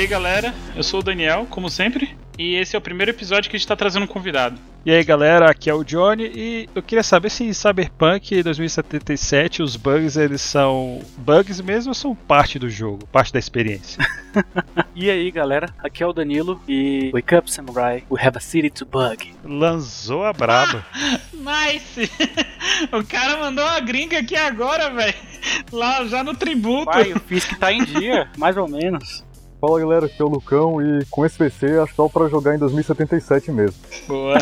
aí galera, eu sou o Daniel, como sempre, e esse é o primeiro episódio que a gente tá trazendo um convidado. E aí galera, aqui é o Johnny e eu queria saber se em Cyberpunk 2077 os bugs eles são bugs mesmo ou são parte do jogo, parte da experiência? e aí galera, aqui é o Danilo e Wake up Samurai, we have a city to bug. Lançou a braba. nice! o cara mandou uma gringa aqui agora, velho. Lá já no tributo. Pai, eu fiz que tá em dia, mais ou menos. Fala galera, aqui é o Lucão e com esse PC acho que dá pra jogar em 2077 mesmo. Boa.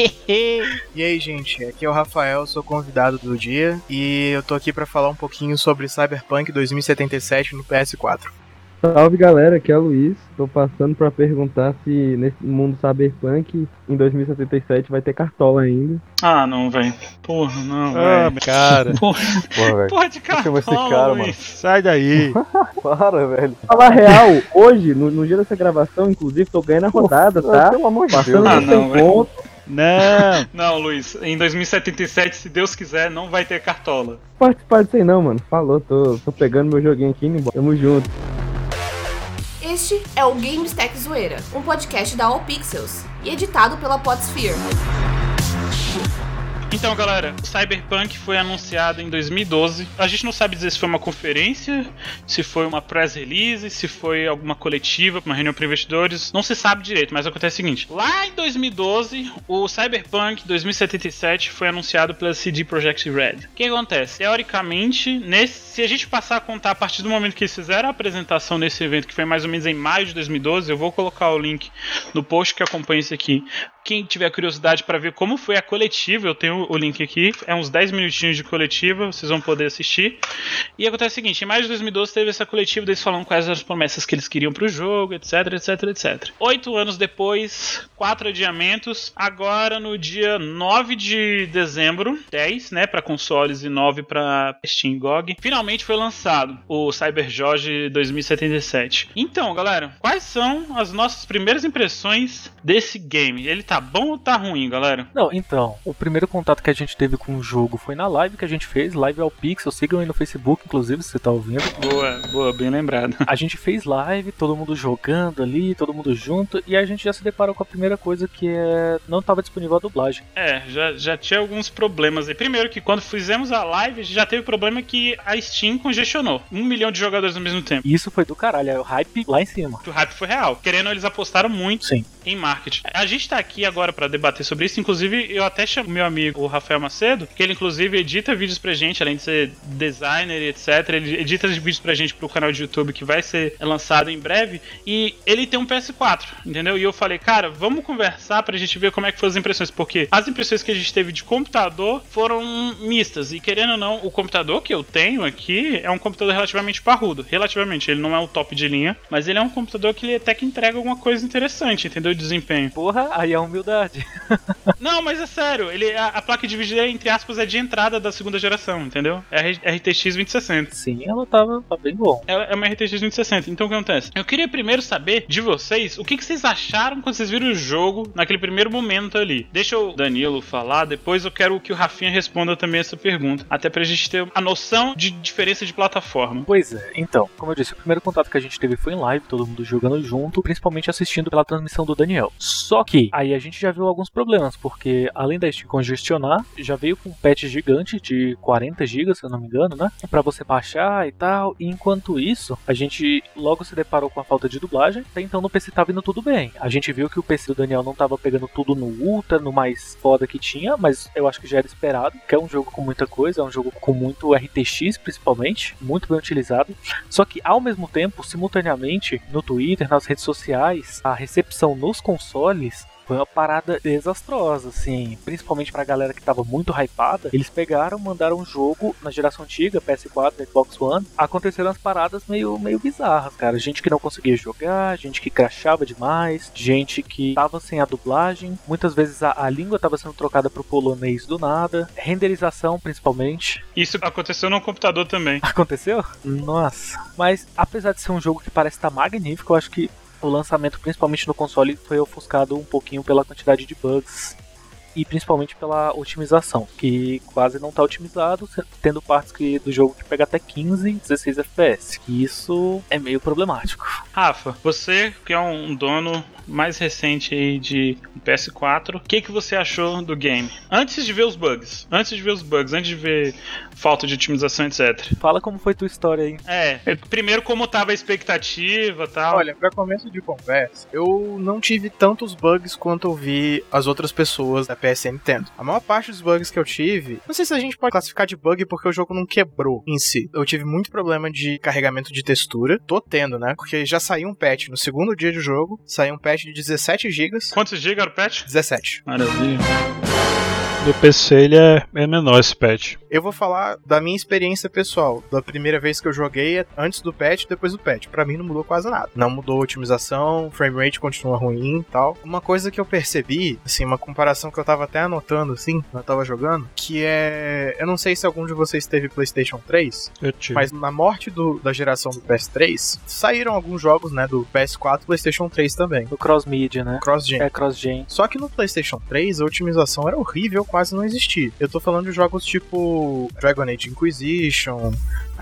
e aí, gente, aqui é o Rafael, sou convidado do dia e eu tô aqui para falar um pouquinho sobre Cyberpunk 2077 no PS4. Salve galera, aqui é o Luiz. Tô passando para perguntar se nesse mundo Cyberpunk em 2077 vai ter cartola ainda. Ah, não, velho. Porra, não, ah, velho. cara. Porra, Porra, velho. Porra de cartola, esse cara, Luiz. mano. Sai daí. Para, velho. Falar real, hoje, no, no dia dessa gravação, inclusive, tô ganhando a rodada, tá? Pelo amor de Passando Deus. Ah, no não, velho. ponto. Não. Não, Luiz, em 2077, se Deus quiser, não vai ter cartola. Participar disso aí não, mano. Falou, tô, tô pegando meu joguinho aqui e indo embora. Tamo junto. Este é o Games Tech Zoeira, um podcast da All Pixels e editado pela Podsphere. Então, galera, Cyberpunk foi anunciado em 2012. A gente não sabe dizer se foi uma conferência, se foi uma press release, se foi alguma coletiva, uma reunião para investidores. Não se sabe direito, mas acontece o seguinte: lá em 2012, o Cyberpunk 2077 foi anunciado pela CD Projekt Red. O que acontece? Teoricamente, nesse, se a gente passar a contar a partir do momento que eles fizeram a apresentação nesse evento, que foi mais ou menos em maio de 2012, eu vou colocar o link no post que acompanha isso aqui. Quem tiver curiosidade para ver como foi a coletiva, eu tenho o link aqui. É uns 10 minutinhos de coletiva, vocês vão poder assistir. E acontece o seguinte: em maio de 2012 teve essa coletiva deles falando quais as promessas que eles queriam pro jogo, etc, etc, etc. Oito anos depois, quatro adiamentos. Agora no dia 9 de dezembro, 10, né, para consoles e 9 para Steam GOG, finalmente foi lançado o Cyber Jorge 2077. Então, galera, quais são as nossas primeiras impressões desse game? Ele tá bom ou tá ruim, galera? Não, então, o primeiro contato que a gente teve com o jogo foi na live que a gente fez, live ao Pixel, sigam aí no Facebook, inclusive, se você tá ouvindo. Boa, boa, bem lembrado. A gente fez live, todo mundo jogando ali, todo mundo junto, e a gente já se deparou com a primeira coisa que é. não tava disponível a dublagem. É, já, já tinha alguns problemas aí. Primeiro que quando fizemos a live, já teve problema que a Steam congestionou. Um milhão de jogadores ao mesmo tempo. Isso foi do caralho, é o hype lá em cima. O hype foi real. Querendo, eles apostaram muito Sim. em marketing. A gente tá aqui agora pra debater sobre isso. Inclusive, eu até chamo meu amigo, o Rafael Macedo, que ele inclusive edita vídeos pra gente, além de ser designer e etc. Ele edita vídeos pra gente pro canal de YouTube que vai ser lançado em breve. E ele tem um PS4, entendeu? E eu falei, cara, vamos conversar pra gente ver como é que foram as impressões. Porque as impressões que a gente teve de computador foram mistas. E querendo ou não, o computador que eu tenho aqui é um computador relativamente parrudo. Relativamente, ele não é o top de linha, mas ele é um computador que ele até que entrega alguma coisa interessante, entendeu? De desempenho. Porra, aí é humildade. Não, mas é sério, ele, a, a placa de vídeo, entre aspas, é de entrada da segunda geração, entendeu? É a RTX 2060. Sim, ela tava, tava bem bom. Ela é uma RTX 2060. Então o que acontece? Eu queria primeiro saber de vocês o que, que vocês acharam quando vocês viram o jogo naquele primeiro momento ali. Deixa o Danilo falar, depois eu quero que o Rafinha responda também essa pergunta. Até pra gente ter a noção de diferença de plataforma. Pois é, então, como eu disse, o primeiro contato que a gente teve foi em live, todo mundo jogando junto, principalmente assistindo pela transmissão do Daniel. Só que aí a gente já viu alguns problemas, porque além da Steam congestionar, já veio com um patch gigante de 40 GB, se eu não me engano, né? Pra você baixar e tal. E enquanto isso, a gente logo se deparou com a falta de dublagem. Até então no PC tava indo tudo bem. A gente viu que o PC do Daniel não tava pegando tudo no Ultra, no mais foda que tinha, mas eu acho que já era esperado, que é um jogo com muita coisa, é um jogo com muito RTX principalmente, muito bem utilizado. Só que ao mesmo tempo, simultaneamente, no Twitter, nas redes sociais, a recepção nos consoles foi uma parada desastrosa, assim, principalmente pra galera que tava muito hypada. Eles pegaram, mandaram um jogo na geração antiga, PS4, Xbox One. Aconteceram as paradas meio, meio bizarras, cara. Gente que não conseguia jogar, gente que crachava demais, gente que tava sem a dublagem. Muitas vezes a, a língua tava sendo trocada pro polonês do nada. Renderização, principalmente. Isso aconteceu no computador também. Aconteceu? Nossa. Mas apesar de ser um jogo que parece estar magnífico, eu acho que o lançamento, principalmente no console, foi ofuscado um pouquinho pela quantidade de bugs. e principalmente pela otimização, que quase não está otimizado, tendo partes que, do jogo que pega até 15, 16 FPS. E isso é meio problemático. Rafa, você que é um dono mais recente aí de PS4, o que, que você achou do game? Antes de ver os bugs, antes de ver os bugs, antes de ver falta de otimização, etc. Fala como foi tua história aí. É, primeiro como tava a expectativa tal. Olha, pra começo de conversa, eu não tive tantos bugs quanto eu vi as outras pessoas da PSN tendo. A maior parte dos bugs que eu tive, não sei se a gente pode classificar de bug porque o jogo não quebrou em si. Eu tive muito problema de carregamento de textura, tô tendo, né? Porque já saiu um patch no segundo dia de jogo, saiu um patch de 17 GB. Quantos GB era o patch? 17. Maravilha. No PC ele é, é menor esse patch. Eu vou falar da minha experiência pessoal, da primeira vez que eu joguei antes do patch, depois do patch. Para mim não mudou quase nada. Não mudou a otimização, frame rate continua ruim, e tal. Uma coisa que eu percebi, assim, uma comparação que eu tava até anotando assim, quando eu tava jogando, que é, eu não sei se algum de vocês teve PlayStation 3, Eu tive. mas na morte do- da geração do PS3, saíram alguns jogos, né, do PS4 e PlayStation 3 também. No cross-media, né? Cross-gen. É cross-gen. Só que no PlayStation 3 a otimização era horrível, quase não existia. Eu tô falando de jogos tipo Dragon Age Inquisition,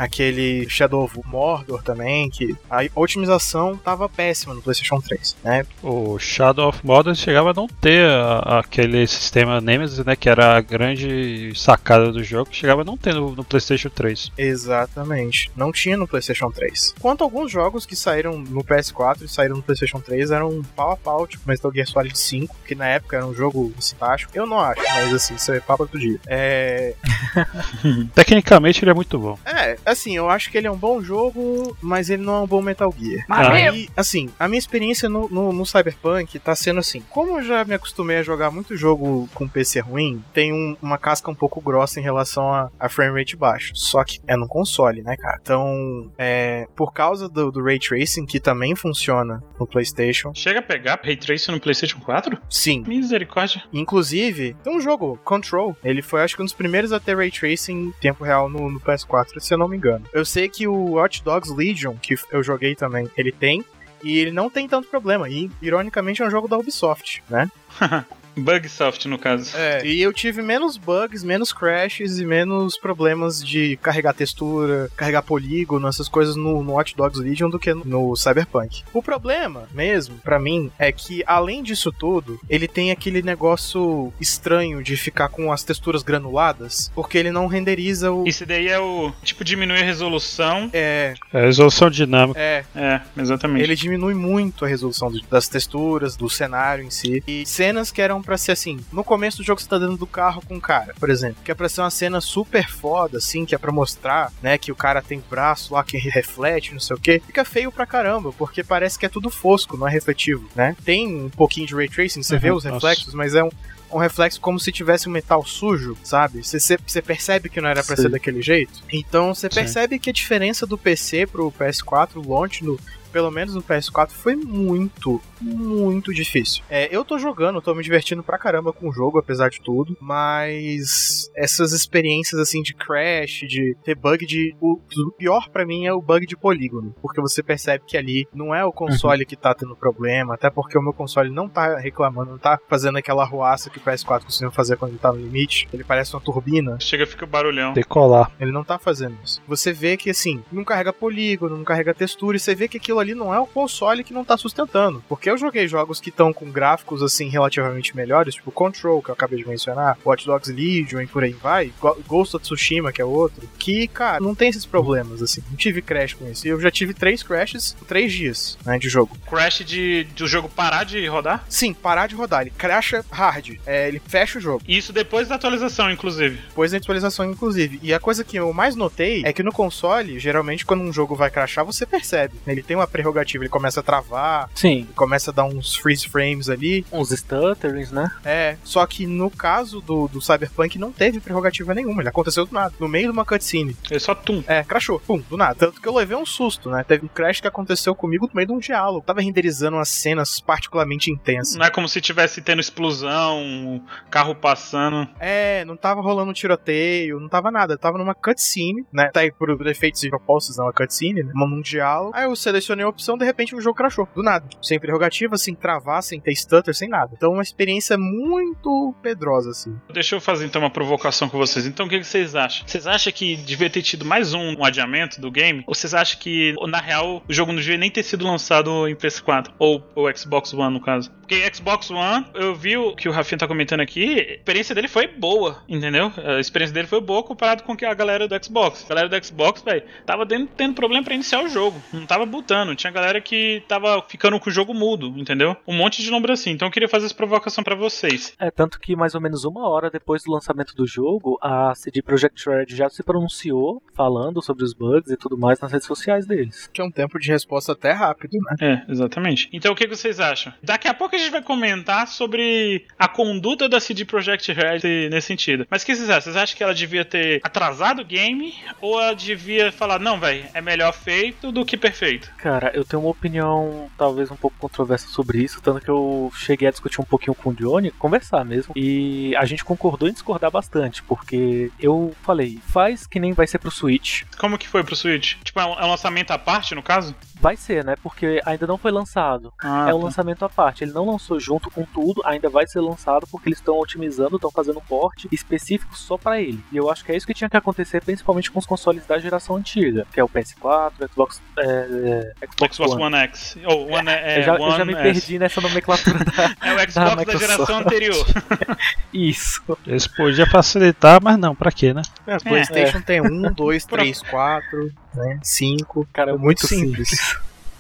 aquele Shadow of Mordor também, que a otimização tava péssima no PlayStation 3, né? O Shadow of Mordor chegava a não ter a- aquele sistema Nemesis, né? Que era a grande sacada do jogo, chegava a não ter no, no PlayStation 3. Exatamente. Não tinha no PlayStation 3. Quanto a alguns jogos que saíram no PS4 e saíram no PlayStation 3 eram pau a pau, tipo Metal Gear Solid 5, que na época era um jogo fantástico. Eu não acho, mas assim, isso é papo outro dia. É, Tecnicamente ele é muito bom. É, assim, eu acho que ele é um bom jogo, mas ele não é um bom Metal Gear. Ah. Aí, assim, a minha experiência no, no, no Cyberpunk tá sendo assim. Como eu já me acostumei a jogar muito jogo com PC ruim, tem um- uma casca um pouco grossa em relação a, a frame rate baixo. Só que é no console, né, cara? Então, é, por causa do, do Ray Tracing, que também funciona no PlayStation, Chega a pegar Ray Tracing no PlayStation 4? sim. Misericórdia. Inclusive, tem um jogo, Control. Ele foi, acho que, um dos primeiros a ter Ray Tracing em tempo real no, no PS4, se eu não me engano. Eu sei que o Watch Dogs Legion, que eu joguei também, ele tem. E ele não tem tanto problema. E, ironicamente, é um jogo da Ubisoft, né? Bugsoft, no caso. É, e eu tive menos bugs, menos crashes e menos problemas de carregar textura, carregar polígono, essas coisas no, no Watch Dogs Legion do que no, no Cyberpunk. O problema, mesmo, pra mim, é que além disso tudo, ele tem aquele negócio estranho de ficar com as texturas granuladas, porque ele não renderiza o. Isso daí é o. Tipo, diminuir a resolução. É, É a resolução dinâmica. é, É, exatamente. Ele diminui muito a resolução das texturas, do cenário em si. E cenas que eram pra ser assim, no começo do jogo você tá dentro do carro com um cara, por exemplo, que é pra ser uma cena super foda, assim, que é pra mostrar, né, que o cara tem braço lá que reflete, não sei o que, fica feio pra caramba, porque parece que é tudo fosco, não é refletivo, né? Tem um pouquinho de ray tracing, você Uhum, vê os nossa. reflexos, mas é um um reflexo como se tivesse um metal sujo, sabe? Você- percebe que não era pra Sim. ser daquele jeito. Então você Sim. percebe que a diferença do PC pro PS4, o launch no, pelo menos no PS4, foi muito, muito difícil. É, eu tô jogando, tô me divertindo pra caramba com o jogo, apesar de tudo, mas essas experiências assim de crash, de ter bug de. O, o pior pra mim é o bug de polígono, porque você percebe que ali não é o console que tá tendo problema, até porque o meu console não tá reclamando, não tá fazendo aquela ruaça que o PS4 costuma fazer quando ele tá no limite. Ele parece uma turbina. Chega, fica o barulhão. Decolar. Ele não tá fazendo isso. Você vê que, assim, não carrega polígono, não carrega textura, e você vê que aquilo ali não é o console que não tá sustentando. Porque eu joguei jogos que estão com gráficos, assim, relativamente melhores, tipo Control, que eu acabei de mencionar, Watch Dogs Legion e por aí vai, Ghost of Tsushima, que é outro, que, cara, não tem esses problemas, assim. Não tive crash com isso. E eu já tive três crashes em três dias, né, de jogo. Crash de, de o jogo parar de rodar? Sim, parar de rodar. Ele crasha hard. É, ele fecha o jogo. Isso depois da atualização, inclusive. Depois da atualização, inclusive. E a coisa que eu mais notei é que no console, geralmente, quando um jogo vai crashar, você percebe. Ele tem uma prerrogativa, ele começa a travar, Sim, começa a dar uns freeze frames ali. uns stutterings, né? É, só que no caso do, do Cyberpunk não teve prerrogativa nenhuma, ele aconteceu do nada, no meio de uma cutscene. Ele só tum. É, crashou, pum, do nada. Tanto que eu levei um susto, né? Teve um crash que aconteceu comigo no meio de um diálogo. Tava renderizando umas cenas particularmente intensas. Não é como se tivesse tendo explosão, um carro passando. É, não tava rolando um tiroteio, não tava nada. Eu tava numa cutscene, né? Tá aí por efeitos e propostos, não, uma cutscene, né? Num diálogo. Aí eu selecionei nenhuma opção, de repente o jogo crashou. Do nada. Sem prerrogativa, sem travar, sem ter stutter, sem nada. Então uma experiência muito pedrosa, assim. Deixa eu fazer então uma provocação com vocês. Então o que vocês acham? Vocês acham que devia ter tido mais um, um adiamento do game? Ou vocês acham que, na real, o jogo não devia nem ter sido lançado em PS4? Ou, ou Xbox One, no caso? Porque Xbox One, eu vi o que o Rafinha tá comentando aqui, a experiência dele foi boa, entendeu? A experiência dele foi boa comparado com a galera do Xbox. A galera do Xbox, velho, tava tendo, tendo problema pra iniciar o jogo. Não tava botando. Tinha galera que tava ficando com o jogo mudo, entendeu? Um monte de número assim. Então eu queria fazer essa provocação pra vocês. É, tanto que mais ou menos uma hora depois do lançamento do jogo, a CD Projekt Red já se pronunciou falando sobre os bugs e tudo mais nas redes sociais deles. Que é um tempo de resposta até rápido, né? É, exatamente. Então o que que vocês acham? Daqui a pouco a gente vai comentar sobre a conduta da CD Projekt Red nesse sentido. Mas o que vocês acham? Vocês acham que ela devia ter atrasado o game ou ela devia falar, não, velho, é melhor feito do que perfeito? Cara, eu tenho uma opinião talvez um pouco controversa sobre isso, tanto que eu cheguei a discutir um pouquinho com o Johnny, conversar mesmo, e a gente concordou em discordar bastante, porque eu falei, faz que nem vai ser pro Switch. Como que foi pro Switch? Tipo, é um, é um lançamento à parte, no caso? Vai ser, né? Porque ainda não foi lançado. Ah, é um tá. lançamento à parte. Ele não lançou junto com tudo, ainda vai ser lançado porque eles estão otimizando, estão fazendo um porte específico só pra ele. E eu acho que é isso que tinha que acontecer, principalmente com os consoles da geração antiga, que é o PS4, Xbox, é, é, Xbox, Xbox One. One X. Ou One, é, eu, já, One eu já me S. perdi nessa nomenclatura da. É o Xbox da, Microsoft. geração anterior. Isso. Eles podiam facilitar, mas não, pra quê, né? É, PlayStation tem um, dois, três, quatro, né? Cinco. Cara, É muito simples. O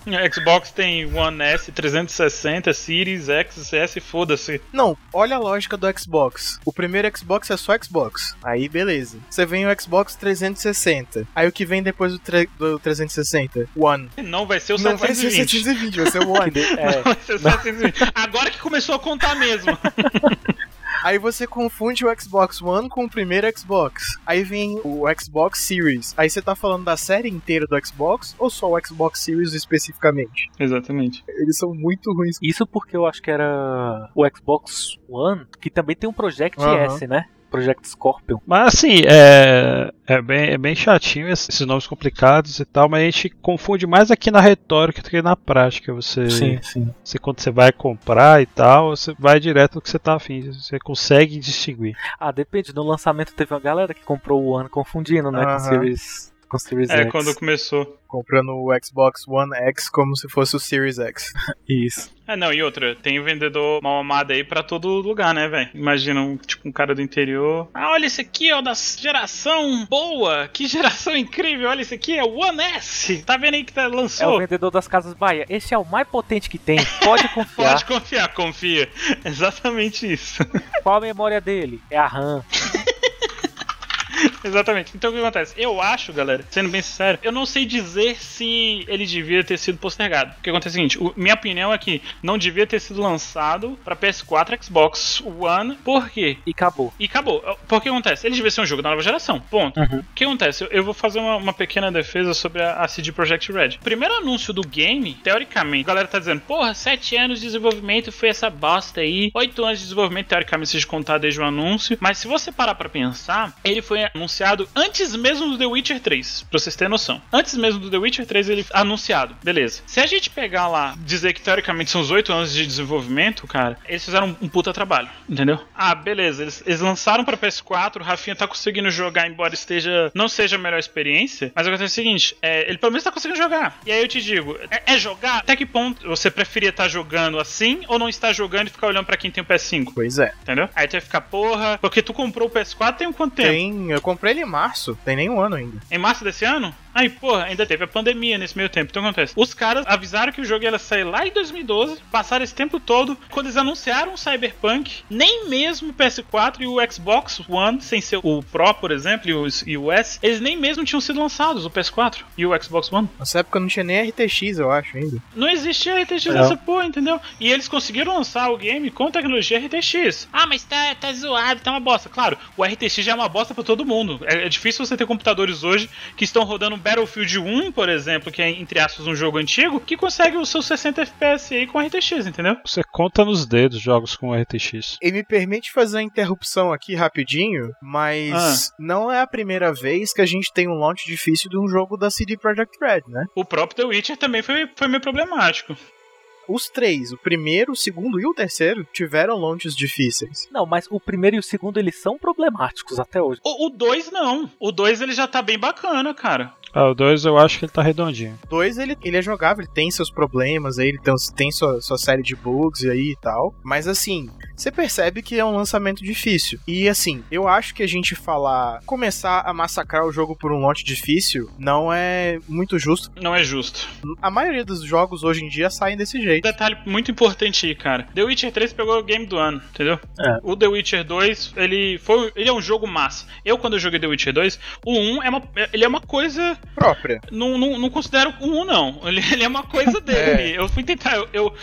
Xbox tem One S, 360, Series, X, S, foda-se. Não, olha a lógica do Xbox. O primeiro Xbox é só Xbox. Aí, beleza. Você vem o Xbox 360. Aí o que vem depois do, do 360? One. Não vai ser o Não vai ser 720. 720, vai ser o One. É, Vai ser o 720. Agora que começou a contar mesmo. Aí você confunde o Xbox One com o primeiro Xbox. Aí vem o Xbox Series. Aí você tá falando da série inteira do Xbox ou só o Xbox Series especificamente? Exatamente. Eles são muito ruins. Isso porque eu acho que era o Xbox One, que também tem um Project Aham. S, né? Project Scorpion. Mas assim, é, é, bem, é bem chatinho esses nomes complicados e tal, mas a gente confunde mais aqui na retórica do que na prática. Você, sim. você quando você vai comprar e tal, você vai direto no que você tá afim. Você consegue distinguir. Ah, depende. No lançamento teve uma galera que comprou o One confundindo, né? Com o Series, com o Series É, X. quando começou. Comprando o Xbox One X como se fosse o Series X. Isso. É, não, e outra, tem vendedor mal amado aí pra todo lugar, né, velho? Imagina, um, tipo, um cara do interior. Ah, olha esse aqui, ó, da geração boa. Que geração incrível. Olha esse aqui, é o One S. Tá vendo aí que tá, É o lançou? vendedor das Casas Bahia. Esse é o mais potente que tem. Pode confiar. Pode confiar, confia. Exatamente isso. Qual a memória dele? É a RAM. Exatamente. Então o que acontece? Eu acho, galera, sendo bem sincero, eu não sei dizer se ele devia ter sido postergado. O que acontece é o seguinte: o- minha opinião é que não devia ter sido lançado pra PS4, Xbox One. Por quê? E acabou. E acabou. Porque o que acontece? Ele devia ser um jogo da nova geração. Ponto. Uhum. O que acontece? Eu, eu vou fazer uma, uma pequena defesa sobre a, a CD Projekt Red. Primeiro anúncio do game, teoricamente, a galera tá dizendo, porra, 7 anos de desenvolvimento foi essa bosta aí. 8 anos de desenvolvimento, teoricamente, se contar desde o anúncio. Mas se você parar pra pensar, ele foi anunciado antes mesmo do The Witcher 3, pra vocês terem noção. Antes mesmo do The Witcher 3, ele anunciado. Beleza. Se a gente pegar lá, dizer que teoricamente são os 8 anos de desenvolvimento, cara, eles fizeram um, puta trabalho, entendeu? Ah, beleza. Eles, eles lançaram pra PS4, o Rafinha tá conseguindo jogar, embora esteja não seja a melhor experiência. Mas acontece o seguinte: é, ele pelo menos tá conseguindo jogar. E aí eu te digo: é, é jogar? Até que ponto você preferia estar jogando assim ou não estar jogando e ficar olhando pra quem tem o PS5? Pois é. Entendeu? Aí tu vai ficar, porra, porque tu comprou o PS4 tem um quanto tempo? Tem. Eu comprei ele em março, tem nem um ano ainda. Em março desse ano? Aí, porra, ainda teve a pandemia nesse meio tempo. Então o que acontece? Os caras avisaram que o jogo ia sair lá em 2012, passaram esse tempo todo. Quando eles anunciaram o Cyberpunk, nem mesmo o PS4 e o Xbox One, sem ser o Pro, por exemplo, e o, e o S, eles nem mesmo tinham sido lançados, o PS4 e o Xbox One. Nessa época não tinha nem RTX, eu acho, ainda. Não existia RTX Não. nessa porra, entendeu? E eles conseguiram lançar o game com tecnologia RTX. Ah, mas tá, tá zoado, tá uma bosta. Claro, o RTX já é uma bosta pra todo mundo. É, é difícil você ter computadores hoje que estão rodando Battlefield 1, por exemplo, que é entre aspas um jogo antigo, que consegue os seus 60 FPS aí com RTX, entendeu? Você conta nos dedos jogos com RTX. E me permite fazer uma interrupção aqui rapidinho, mas não é a primeira vez que a gente tem um launch difícil de um jogo da CD Projekt Red, né? O próprio The Witcher também foi, foi meio problemático. Os três, o primeiro, o segundo e o terceiro, tiveram launches difíceis. Não, mas o primeiro e o segundo eles são problemáticos até hoje. O 2 não. O 2 ele já tá bem bacana, cara. Ah, o 2 eu acho que ele tá redondinho. O 2 ele, ele é jogável, ele tem seus problemas aí, ele tem, tem sua, sua série de bugs aí e tal. Mas assim, você percebe que é um lançamento difícil. E assim, eu acho que a gente falar, começar a massacrar o jogo por um launch difícil, não é muito justo. Não é justo. A maioria dos jogos hoje em dia saem desse jeito. Detalhe muito importante aí, cara. The Witcher 3 pegou o game do ano, entendeu? É. O The Witcher 2, ele foi, ele é um jogo massa. Eu quando eu joguei The Witcher 2, o 1 é uma, ele é uma coisa Própria. não, não, não considero 1 não. Ele, ele é uma coisa dele. Eu fui tentar, eu, eu,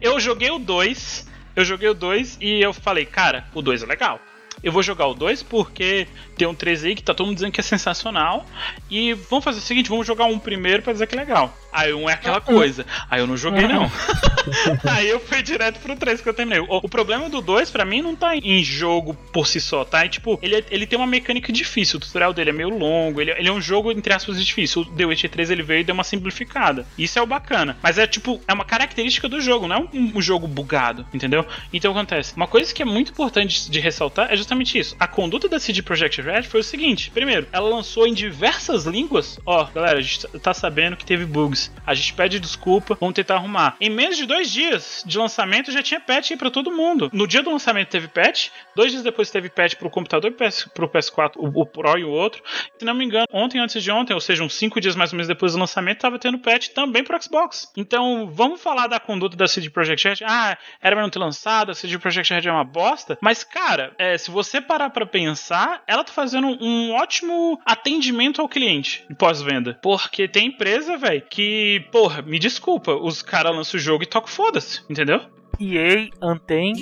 eu joguei o 2, eu joguei o 2 e eu falei, cara, o 2 é legal. Eu vou jogar o 2 porque tem um 3 aí que tá todo mundo dizendo que é sensacional. E vamos fazer o seguinte, vamos jogar um primeiro pra dizer que é legal. Aí um é aquela coisa. Aí eu não joguei não. aí eu fui direto pro 3 que eu terminei. O, o problema do 2 pra mim não tá em jogo por si só, tá? É, tipo, ele, é- ele tem uma mecânica difícil. O tutorial dele é meio longo. Ele, ele é um jogo, entre aspas, difícil. O The Witcher 3 ele veio e deu uma simplificada. Isso é o bacana. Mas é tipo, é uma característica do jogo, não é um, um jogo bugado, entendeu? Então acontece? Uma coisa que é muito importante de ressaltar é justamente isso. A conduta da CD Projekt Red foi o seguinte: primeiro, ela lançou em diversas línguas. Ó, galera, a gente tá sabendo que teve bugs. A gente pede desculpa, vamos tentar arrumar. Em menos de dois dias de lançamento já tinha patch aí pra todo mundo. No dia do lançamento teve patch, dois dias depois teve patch pro computador e pro PS4, o, o Pro e o outro. Se não me engano, ontem antes de ontem, ou seja, uns cinco dias mais ou menos depois do lançamento, tava tendo patch também pro Xbox. Então, vamos falar da conduta da CD Projekt Red. Ah, era pra não ter lançado, a CD Projekt Red é uma bosta. Mas, cara, é, se você parar pra pensar, ela tá fazendo um ótimo atendimento ao cliente de pós-venda. Porque tem empresa, velho, que, porra, me desculpa, os caras lançam o jogo e tocam foda-se, entendeu? EA, Anten,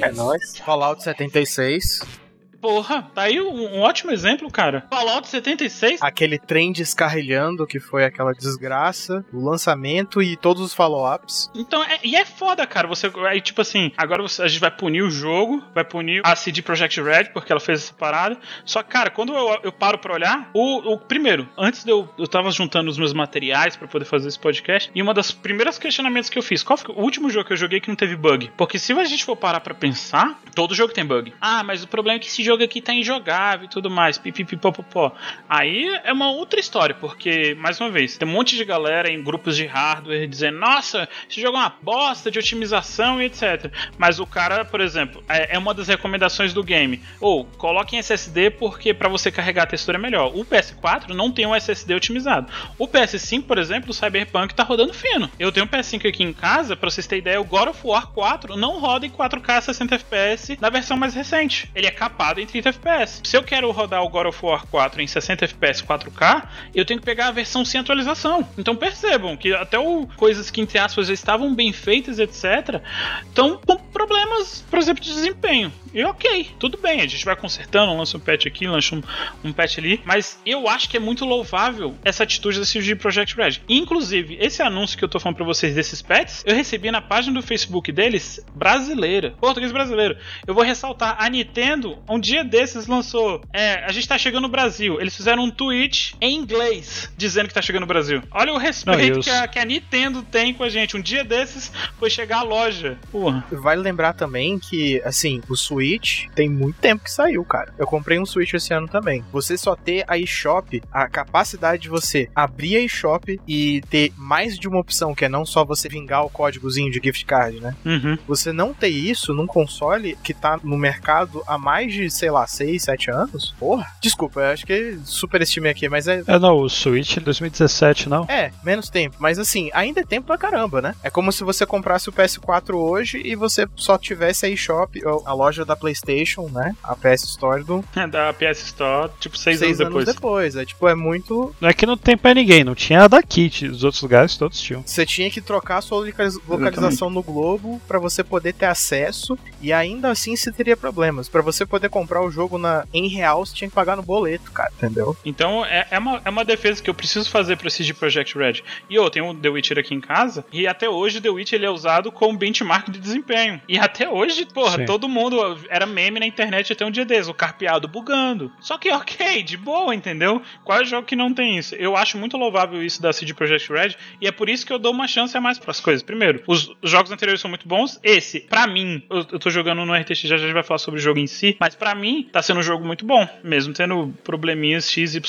é nóis. Fallout 76. Porra, tá aí um, um ótimo exemplo, cara. Fallout 76. Aquele trem descarrilhando que foi aquela desgraça, o lançamento e todos os follow-ups. Então, é, e é foda, cara. Você, aí, tipo assim, agora você- a gente vai punir o jogo, vai punir a CD Projekt Red, porque ela fez essa parada. Só que, cara, quando eu, eu paro pra olhar, o, o primeiro, antes de eu. Eu tava juntando os meus materiais pra poder fazer esse podcast, e uma das primeiras questionamentos que eu fiz, qual foi o último jogo que eu joguei que não teve bug? Porque se a gente for parar pra pensar, todo jogo tem bug. Ah, mas o problema é que esse jogo aqui tá injogável e tudo mais, pipipipopopó. Aí é uma outra história, porque, mais uma vez, tem um monte de galera em grupos de hardware dizendo, nossa, esse jogo é uma bosta de otimização e etc. Mas o cara, por exemplo, é, é uma das recomendações do game. Ou, coloque em SSD porque para você carregar a textura é melhor. O PS4 não tem um SSD otimizado. O PS5, por exemplo, o Cyberpunk tá rodando fino. Eu tenho um PS5 aqui em casa, pra vocês terem ideia, o God of War 4 não roda em 4K 60 FPS na versão mais recente. Ele é capado em 30 FPS. Se eu quero rodar o God of War 4 em 60 FPS 4K, eu tenho que pegar a versão sem atualização. Então percebam que até o, coisas que, entre aspas, já estavam bem feitas, etc., estão com problemas, por exemplo, de desempenho. E ok, tudo bem, a gente vai consertando, lança um patch aqui, lança um, um patch ali, mas eu acho que é muito louvável essa atitude da CG Project Red. Inclusive, esse anúncio que eu tô falando pra vocês desses patches, eu recebi na página do Facebook deles, brasileira, português brasileiro. Eu vou ressaltar, a Nintendo, um dia desses lançou, é, a gente tá chegando no Brasil, eles fizeram um tweet em inglês, dizendo que tá chegando no Brasil. Olha o respeito Não, que, a, que a Nintendo tem com a gente. Um dia desses foi chegar à loja. Porra. Vale lembrar também que, assim, o Switch tem muito tempo que saiu, cara. Eu comprei um Switch esse ano também. Você só ter a eShop, a capacidade de você abrir a eShop e ter mais de uma opção, que é não só você vingar o códigozinho de gift card, né? Uhum. Você não ter isso num console que tá no mercado há mais de, sei lá, 6, 7 anos? Porra. Desculpa, eu acho que superestimei aqui, mas é. É, não, o Switch em 2017, não. É, menos tempo. Mas assim, ainda é tempo pra caramba, né? É como se você comprasse o PS4 hoje e você só tivesse a eShop, ou a loja da PlayStation, né? A PS Store do da PS Store, tipo, seis, seis anos depois. depois. É tipo, é muito. Não é que não tem pra ninguém, não tinha a da Kit, os outros lugares todos tinham. Você tinha que trocar a sua localiz- localização no globo pra você poder ter acesso e ainda assim você teria problemas. Pra você poder comprar o jogo na, em real, você tinha que pagar no boleto, cara, entendeu? Então é, é, uma, é uma defesa que eu preciso fazer pra CD Projekt Red. E eu tenho o The Witcher aqui em casa, e até hoje o The Witcher ele é usado como benchmark de desempenho. E até hoje, porra, Sim. todo mundo era meme na internet até um dia desses, o carpeado bugando. Só que ok, de boa, entendeu? Qual é o jogo que não tem isso? Eu acho muito louvável isso da CD Projekt Red, e é por isso que eu dou uma chance a mais pras coisas. Primeiro, os, os jogos anteriores são muito bons. Esse, pra mim, eu, eu tô jogando no RTX, já já vai falar sobre o jogo em si, mas pra mim tá sendo um jogo muito bom, mesmo tendo probleminhas XYZ.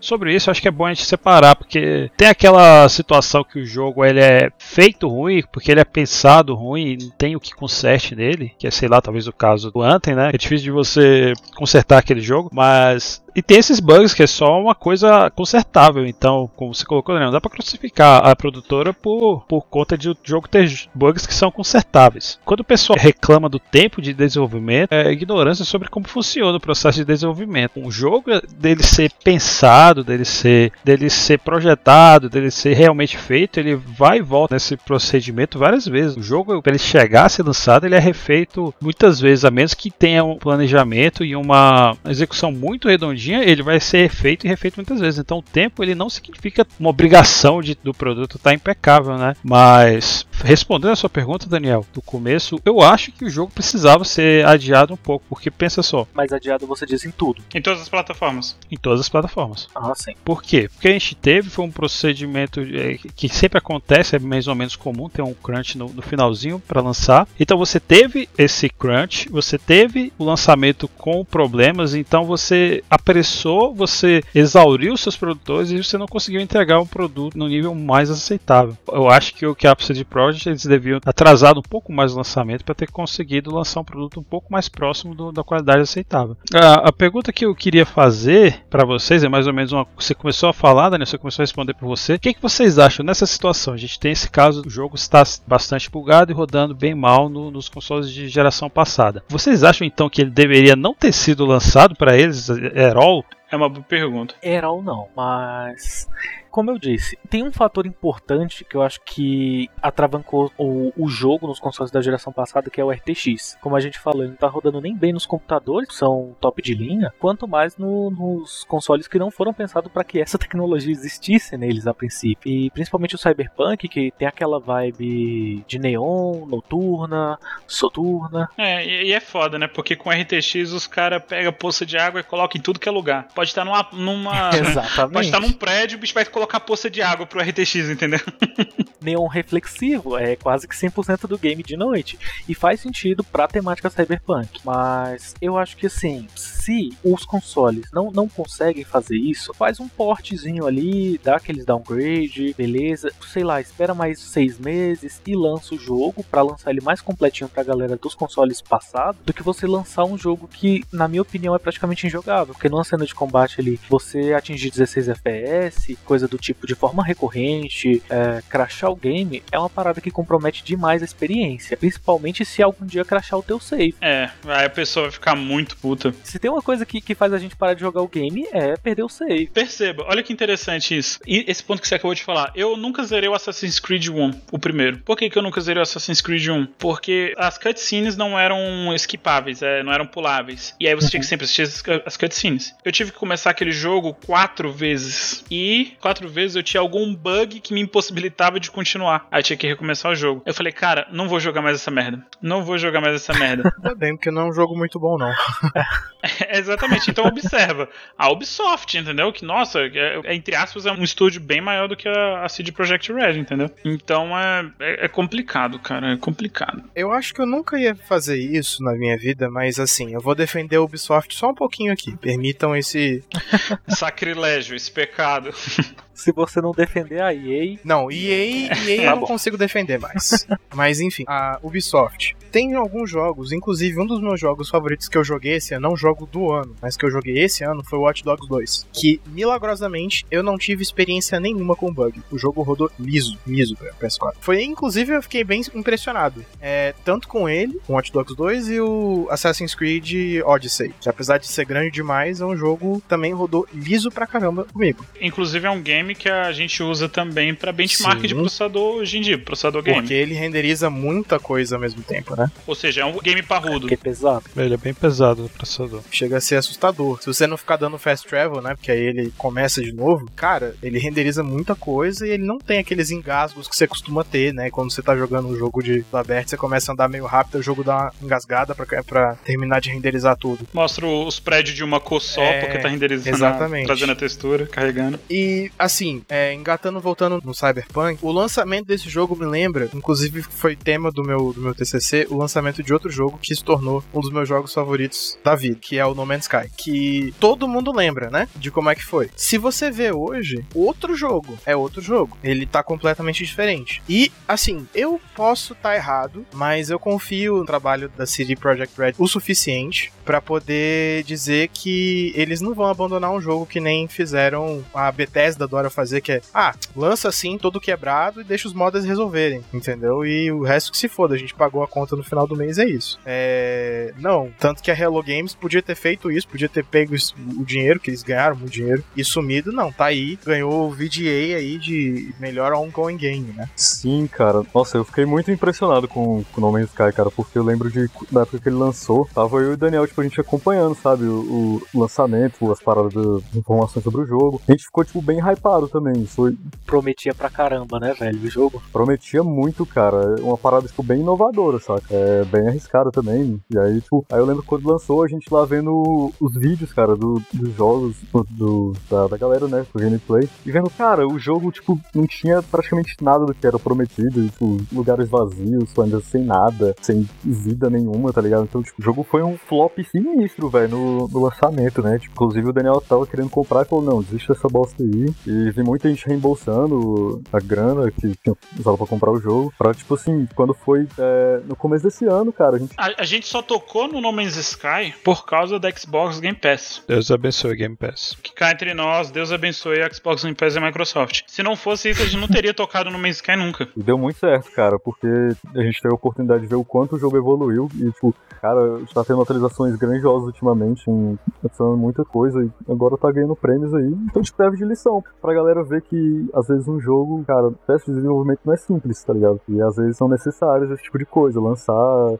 Sobre isso, acho que é bom a gente separar, porque tem aquela situação que o jogo ele é feito ruim, porque ele é pensado ruim, não tem o que conserte nele, que é, sei lá, talvez o caso do Anthem, né? É difícil de você consertar aquele jogo, mas e tem esses bugs que é só uma coisa consertável. Então, como você colocou, né, não dá pra crucificar a produtora por, por conta de o jogo ter bugs que são consertáveis. Quando o pessoal reclama do tempo de desenvolvimento, é ignorância sobre como funciona o processo de desenvolvimento. Um jogo dele ser pensado, dele ser, dele ser projetado, dele ser realmente feito, ele vai e volta nesse procedimento várias vezes. O jogo, para ele chegar a ser lançado, ele é refeito muitas vezes, a menos que tenha um planejamento e uma execução muito redondinha ele vai ser feito e refeito muitas vezes. Então o tempo ele não significa uma obrigação de, do produto estar impecável, né? Mas respondendo a sua pergunta, Daniel, do começo, eu acho que o jogo precisava ser adiado um pouco, porque pensa só, Mas adiado você diz em tudo. Em todas as plataformas. em todas as plataformas. Ah, sim. Por quê? Porque a gente teve foi um procedimento é, que sempre acontece, é mais ou menos comum ter um crunch no, no finalzinho para lançar. Então você teve esse crunch, você teve o lançamento com problemas, então você apressou, você exauriu seus produtores e você não conseguiu entregar um produto no nível mais aceitável. Eu acho que o que a CD Projekt eles deviam atrasar um pouco mais o lançamento para ter conseguido lançar um produto um pouco mais próximo do- da qualidade aceitável. A, a pergunta que eu queria fazer para vocês é mais ou menos uma. Você começou a falar, Daniel, você começou a responder por você. O que, que vocês acham nessa situação? A gente tem esse caso, o jogo está bastante bugado e rodando bem mal no- nos consoles de geração passada. Vocês acham então que ele deveria não ter sido lançado para eles, at all? É uma boa pergunta. Ou não, mas. Como eu disse, tem um fator importante que eu acho que atravancou o, o jogo nos consoles da geração passada, que é o RTX. Como a gente falou, ele não tá rodando nem bem nos computadores, que são top de linha, quanto mais no- nos consoles que não foram pensados para que essa tecnologia existisse neles a princípio. E principalmente o Cyberpunk, que tem aquela vibe de neon, noturna, soturna. É, e, é foda, né? Porque com RTX os caras pegam poça de água e colocam em tudo que é lugar. Pode estar numa. numa Exatamente. pode estar num prédio, o bicho vai colocar poça de água pro RTX, entendeu? neon reflexivo, é quase que 100% do game de noite. E faz sentido pra temática cyberpunk. Mas eu acho que assim, se os consoles não, não conseguem fazer isso, faz um portezinho ali, dá aqueles downgrade, beleza. Sei lá, espera mais seis meses e lança o jogo pra lançar ele mais completinho pra galera dos consoles passados, do que você lançar um jogo que, na minha opinião, é praticamente injogável. Porque numa cena de combate ali, você atingir 16 FPS, coisa do tipo de forma recorrente, é, crashar o game, é uma parada que compromete demais a experiência. Principalmente se algum dia crashar o teu save. É, aí a pessoa vai ficar muito puta. Se tem uma coisa que, que faz a gente parar de jogar o game, é perder o save. Perceba, olha que interessante isso. E esse ponto que você acabou de falar. Eu nunca zerei o Assassin's Creed 1, o primeiro. Por que, que eu nunca zerei o Assassin's Creed 1? Porque as cutscenes não eram skipáveis, é, não eram puláveis. E aí você tinha que sempre assistir as, as cutscenes. Eu tive que começar aquele jogo quatro vezes. E quatro vezes eu tinha algum bug que me impossibilitava de continuar. Aí tinha que recomeçar o jogo. Eu falei, cara, não vou jogar mais essa merda. Não vou jogar mais essa merda. Ainda bem, porque não é um jogo muito bom, não. Exatamente, então observa. A Ubisoft, entendeu? Que, nossa, é, é, entre aspas, é um estúdio bem maior do que a, a CD Projekt Red, entendeu? Então é, é, é complicado, cara, é complicado. Eu acho que eu nunca ia fazer isso na minha vida, mas assim, eu vou defender a Ubisoft só um pouquinho aqui. Permitam esse. Sacrilégio, esse pecado. Se você não defender a EA, Não, EA, EA Tá eu não bom. consigo defender mais. Mas enfim, a Ubisoft. Tem alguns jogos, inclusive um dos meus jogos favoritos que eu joguei esse ano, não jogo do ano, mas que eu joguei esse ano foi Watch Dogs 2, que milagrosamente eu não tive experiência nenhuma com bug. O jogo rodou liso, liso pra PS4. Foi inclusive eu fiquei bem impressionado, é, tanto com ele, com Watch Dogs 2 e o Assassin's Creed Odyssey, que apesar de ser grande demais, é um jogo também rodou liso pra caramba comigo. Inclusive é um game que a gente usa também pra benchmark Sim. de processador hoje em dia, processador game. Porque ele renderiza muita coisa ao mesmo tempo, né? Ou seja, é um game parrudo. Que é pesado. Ele é bem pesado o processador. Chega a ser assustador. Se você não ficar dando fast travel, né? Porque aí ele começa de novo, cara, ele renderiza muita coisa e ele não tem aqueles engasgos que você costuma ter, né? Quando você tá jogando um jogo de aberto, você começa a andar meio rápido, o jogo dá uma engasgada pra, pra terminar de renderizar tudo. Mostra os prédios de uma cor só, É, porque tá renderizando, exatamente. trazendo a textura, carregando. E, assim, é, engatando, voltando no Cyberpunk, o lançamento desse jogo me lembra, inclusive foi tema do meu, do meu TCC, o lançamento de outro jogo que se tornou um dos meus jogos favoritos da vida, que é o No Man's Sky. Que todo mundo lembra, né? De como é que foi. Se você vê hoje, outro jogo é outro jogo. Ele tá completamente diferente. E, assim, eu posso estar errado, mas eu confio no trabalho da CD Projekt Red o suficiente pra poder dizer que eles não vão abandonar um jogo que nem fizeram a Bethesda adora fazer, que é, ah, lança assim, todo quebrado e deixa os modders resolverem, entendeu? E o resto que se foda, a gente pagou a conta no final do mês, é isso. É... Não, tanto que a Hello Games podia ter feito isso, podia ter pego isso- o dinheiro, que eles ganharam muito dinheiro, e sumido, não, tá aí, ganhou o VGA aí de melhor ongoing game, né? Sim, cara. Nossa, eu fiquei muito impressionado com com o No Man's Sky, cara, porque eu lembro de da época que ele lançou, tava eu e o Daniel, tipo, a gente acompanhando, sabe, o, o lançamento, as paradas das informações sobre o jogo. A gente ficou, tipo, bem hypado também. Foi, Prometia pra caramba, né, velho, o jogo. prometia muito, cara. Uma parada, tipo, bem inovadora, saca? É bem arriscada também. E aí, tipo, aí eu lembro quando lançou, a gente lá vendo os vídeos, cara, do- dos jogos, do- da, da galera, né, do gameplay. E vendo, cara, o jogo, tipo, não tinha praticamente nada do que era prometido. Tipo, lugares vazios, ainda sem nada, sem vida nenhuma, tá ligado? Então, tipo, o jogo foi um flop sinistro, velho, no, no lançamento, né? Tipo, inclusive o Daniel tava querendo comprar e falou, não, desiste dessa bosta aí. E vi muita gente reembolsando a grana que tinha usado pra comprar o jogo. Pra, tipo assim, quando foi é, no começo desse ano, cara, a gente A, a gente só tocou no No Man's Sky por causa da Xbox Game Pass. Deus abençoe o Game Pass. Que cá entre nós, Deus abençoe a Xbox Game Pass e a Microsoft. Se não fosse isso, a gente não teria tocado no Man's Sky nunca. E deu muito certo, cara, porque a gente teve a oportunidade de ver o quanto o jogo evoluiu e, tipo, cara, a gente tá tendo atualizações grandiosas ultimamente, adicionando muita coisa e agora tá ganhando prêmios aí. Então, tipo, serve de lição pra galera ver que, às vezes, um jogo, cara, teste de desenvolvimento não é simples, tá ligado? E às vezes são necessários esse tipo de coisa, lançar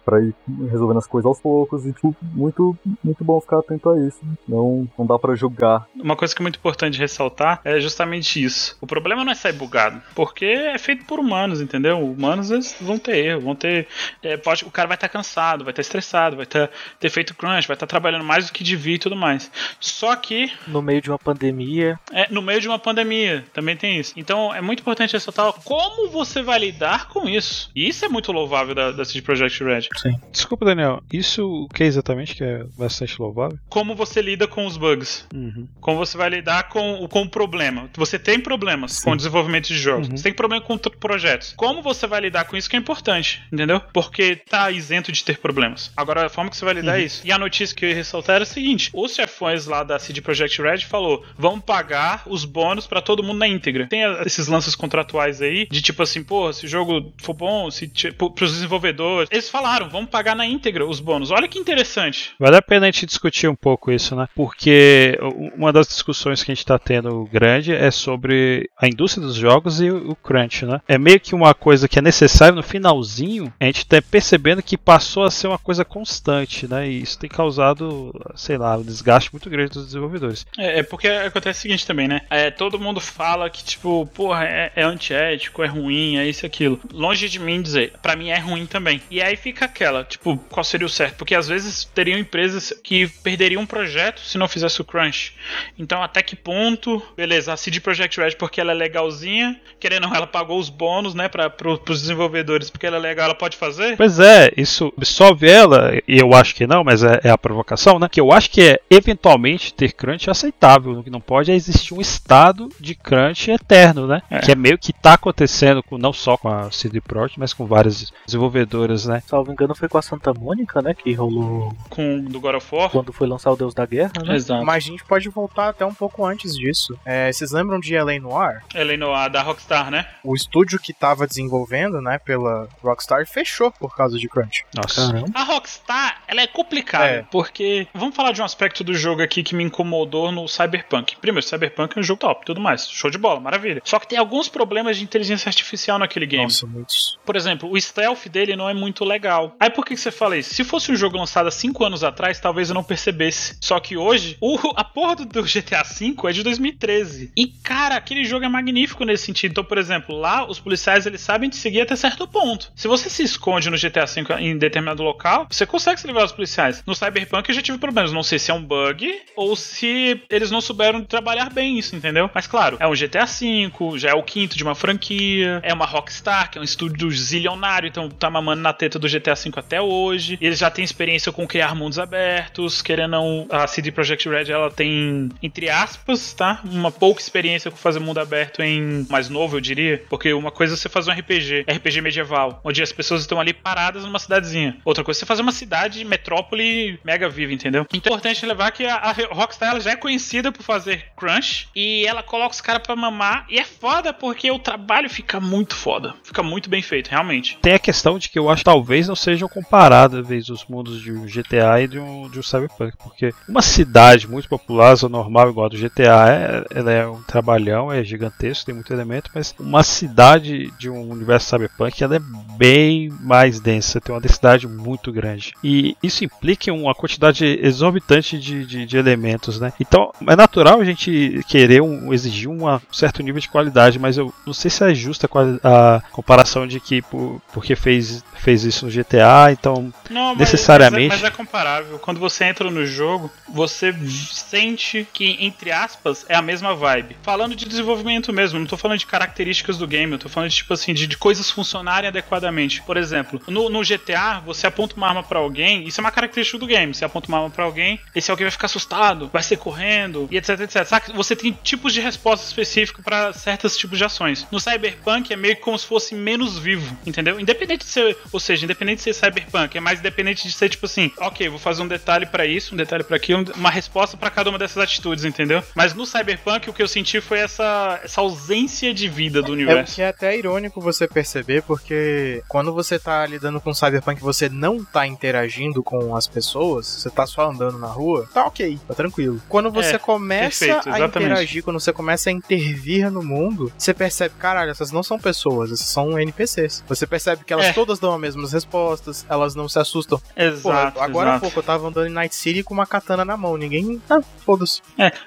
pra ir resolvendo as coisas aos poucos e, tipo, muito, muito bom ficar atento a isso. Não, não dá pra julgar. Uma coisa que é muito importante ressaltar é justamente isso. O problema não é sair bugado, porque é feito por humanos, entendeu? Humanos eles vão ter erro, vão ter. é, pode, o cara vai estar cansado, vai estar estressado, vai ter, ter feito crunch, vai estar trabalhando mais do que devia e tudo mais. Só que No meio de uma pandemia, é no meio de uma pandemia, também tem isso. Então é muito importante ressaltar como você vai lidar com isso. E isso é muito louvável da, da CD Projekt Red. Desculpa, Daniel. Isso o que é exatamente que é bastante louvável? Como você lida com os bugs. Uhum. Como você vai lidar com, com o problema. Você tem problemas com o desenvolvimento de jogos. Uhum. Você tem problema com projetos. Como você vai lidar com isso que é importante, entendeu? Porque tá isento de ter problemas. Agora, a forma que você vai lidar é isso. E a notícia que eu ia ressaltar era a seguinte: os chefões lá da CD Projekt Red falou: vamos pagar os bônus pra todo mundo na íntegra. Tem a- esses lances contratuais aí, de tipo assim, pô, se o jogo for bom, se tipo, pros desenvolvedores. Eles falaram, vamos pagar na íntegra os bônus. Olha que interessante. Vale a pena a gente discutir um pouco isso, né? Porque uma das discussões que a gente está tendo grande é sobre a indústria dos jogos e o crunch, né? É meio que uma coisa que é necessária no finalzinho, a gente tá percebendo que passou a ser uma coisa constante, né? E isso tem causado, sei lá, um desgaste muito grande dos desenvolvedores. É, é porque acontece o seguinte também, né? É, todo mundo fala que, tipo, porra, é, é antiético, é ruim, é isso e aquilo. Longe de mim dizer, pra mim é ruim também. E aí fica aquela, tipo, qual seria o certo? Porque às vezes teriam empresas que perderiam um projeto se não fizesse o crunch. Então, até que ponto, beleza, a CD Projekt Red, porque ela é legalzinha, querendo ou não, ela pagou os bônus, né, pra, pro, pros desenvolvedores, porque ela é legal, ela pode fazer? Pois é, isso absolve ela, e eu acho que não, mas é, é a provocação, né? Que eu acho que é eventualmente ter crunch aceitável. O que não pode é existir um estado de crunch eterno, né? É. Que é meio que tá acontecendo com, não só com a CD Projekt, mas com várias desenvolvedoras coisas, né? Salvo engano, foi com a Santa Mônica, né? Que rolou Com do God of War. quando foi lançar o Deus da Guerra, né? Exato. Mas a gente pode voltar até um pouco antes disso. É, vocês lembram de L.A. Noir? Eleanor, a da Rockstar, né? O estúdio que tava desenvolvendo, né, pela Rockstar, fechou por causa de crunch. Nossa. Caramba. A Rockstar, ela é complicada, É. porque vamos falar de um aspecto do jogo aqui que me incomodou no Cyberpunk. Primeiro, Cyberpunk é um jogo top, tudo mais, show de bola, maravilha. Só que tem alguns problemas de inteligência artificial naquele game. Nossa, muitos. Por exemplo, o stealth dele não é muito legal. Aí por que que você fala isso? Se fosse um jogo lançado há 5 anos atrás, talvez eu não percebesse. Só que hoje, o, a porra do, do GTA V é de 2013. E cara, aquele jogo é magnífico nesse sentido. Então, por exemplo, lá os policiais eles sabem te seguir até certo ponto. Se você se esconde no GTA V em determinado local, você consegue se livrar dos policiais. No Cyberpunk eu já tive problemas. Não sei se é um bug ou se eles não souberam trabalhar bem isso, entendeu? Mas claro, é um GTA V, já é o quinto de uma franquia, é uma Rockstar, que é um estúdio zilionário, então tá mamando na teta do GTA V até hoje. Eles já têm experiência com criar mundos abertos, querendo não, a CD Projekt Red ela tem, entre aspas, tá? Uma pouca experiência com fazer mundo aberto em mais novo, eu diria. Porque uma coisa é você fazer um RPG, RPG medieval, onde as pessoas estão ali paradas numa cidadezinha. Outra coisa é você fazer uma cidade, metrópole mega viva, entendeu? Então é importante levar que a, a Rockstar ela já é conhecida por fazer crunch e ela coloca os caras pra mamar. E é foda porque o trabalho fica muito foda. Fica muito bem feito, realmente. Tem a questão de que eu acho talvez não sejam comparáveis os mundos de um GTA e de um, de um Cyberpunk, porque uma cidade muito populosa, normal, igual a do GTA, é, ela é um trabalhão, é gigantesco, tem muito elemento, mas uma cidade de um universo Cyberpunk ela é bem mais densa, tem uma densidade muito grande. E isso implica uma quantidade exorbitante de, de, de elementos, né? Então é natural a gente querer um, exigir um certo nível de qualidade, mas eu não sei se é justa a a comparação de que por, porque fez, fez isso no GTA, então Não, mas, Necessariamente. Mas é, mas é comparável. Quando você entra no jogo, você sente que, entre aspas, é a mesma vibe. Falando de desenvolvimento mesmo, não tô falando de características do game, eu tô falando de, tipo assim, de, de coisas funcionarem adequadamente. Por exemplo, no, no GTA, você aponta uma arma pra alguém, isso é uma característica do game. Você aponta uma arma pra alguém, esse alguém vai ficar assustado, vai ser correndo, e etc, etc. Saca? Você tem tipos de resposta específica pra certos tipos de ações. No Cyberpunk é meio como se fosse menos vivo, entendeu? Independente de ser, ou seja, independente de ser Cyberpunk, é mais independente de ser tipo assim, ok, vou fazer um detalhe pra isso, um detalhe pra aquilo, uma resposta pra cada uma dessas atitudes, entendeu? Mas no Cyberpunk o que eu senti foi essa, essa ausência de vida do É universo. que é até irônico você perceber, porque quando você tá lidando com Cyberpunk você não tá interagindo com as pessoas, você tá só andando na rua, tá ok, tá tranquilo. Quando você É, começa perfeito, a interagir, quando você começa a intervir no mundo, você percebe, caralho, essas não são pessoas, essas são NPCs. Você percebe que elas É. todas dão as mesmas respostas, elas não se assustam. Exato, agora há exato. pouco eu tava andando em Night City com uma katana na mão, ninguém. Ah, foda-se.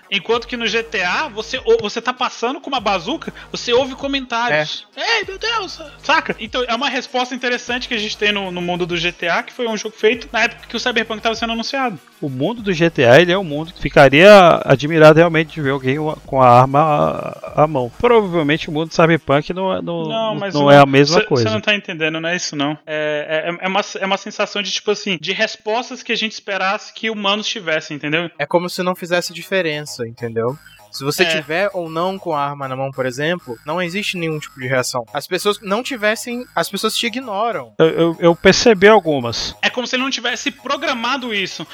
Enquanto que no GTA, você, você tá passando com uma bazuca, você ouve comentários. Ei, meu Deus! Saca? Então é uma resposta interessante que a gente tem no, no mundo do GTA, que foi um jogo feito na época que o Cyberpunk tava sendo anunciado. O mundo do GTA ele é um mundo que ficaria admirado realmente de ver alguém com a arma à, mão. Provavelmente o mundo do Cyberpunk não, é- não, Não, mas não é a mesma Você coisa. não tá entendendo, não é isso não. É, é, é, uma, é uma sensação de, tipo assim, de respostas que a gente esperasse que humanos tivessem, entendeu? É como se não fizesse diferença, entendeu? Se você É. tiver ou não com a arma na mão, por exemplo, não existe nenhum tipo de reação. As pessoas não tivessem. As pessoas te ignoram. Eu, eu- eu percebi algumas. É como se ele não tivesse programado isso.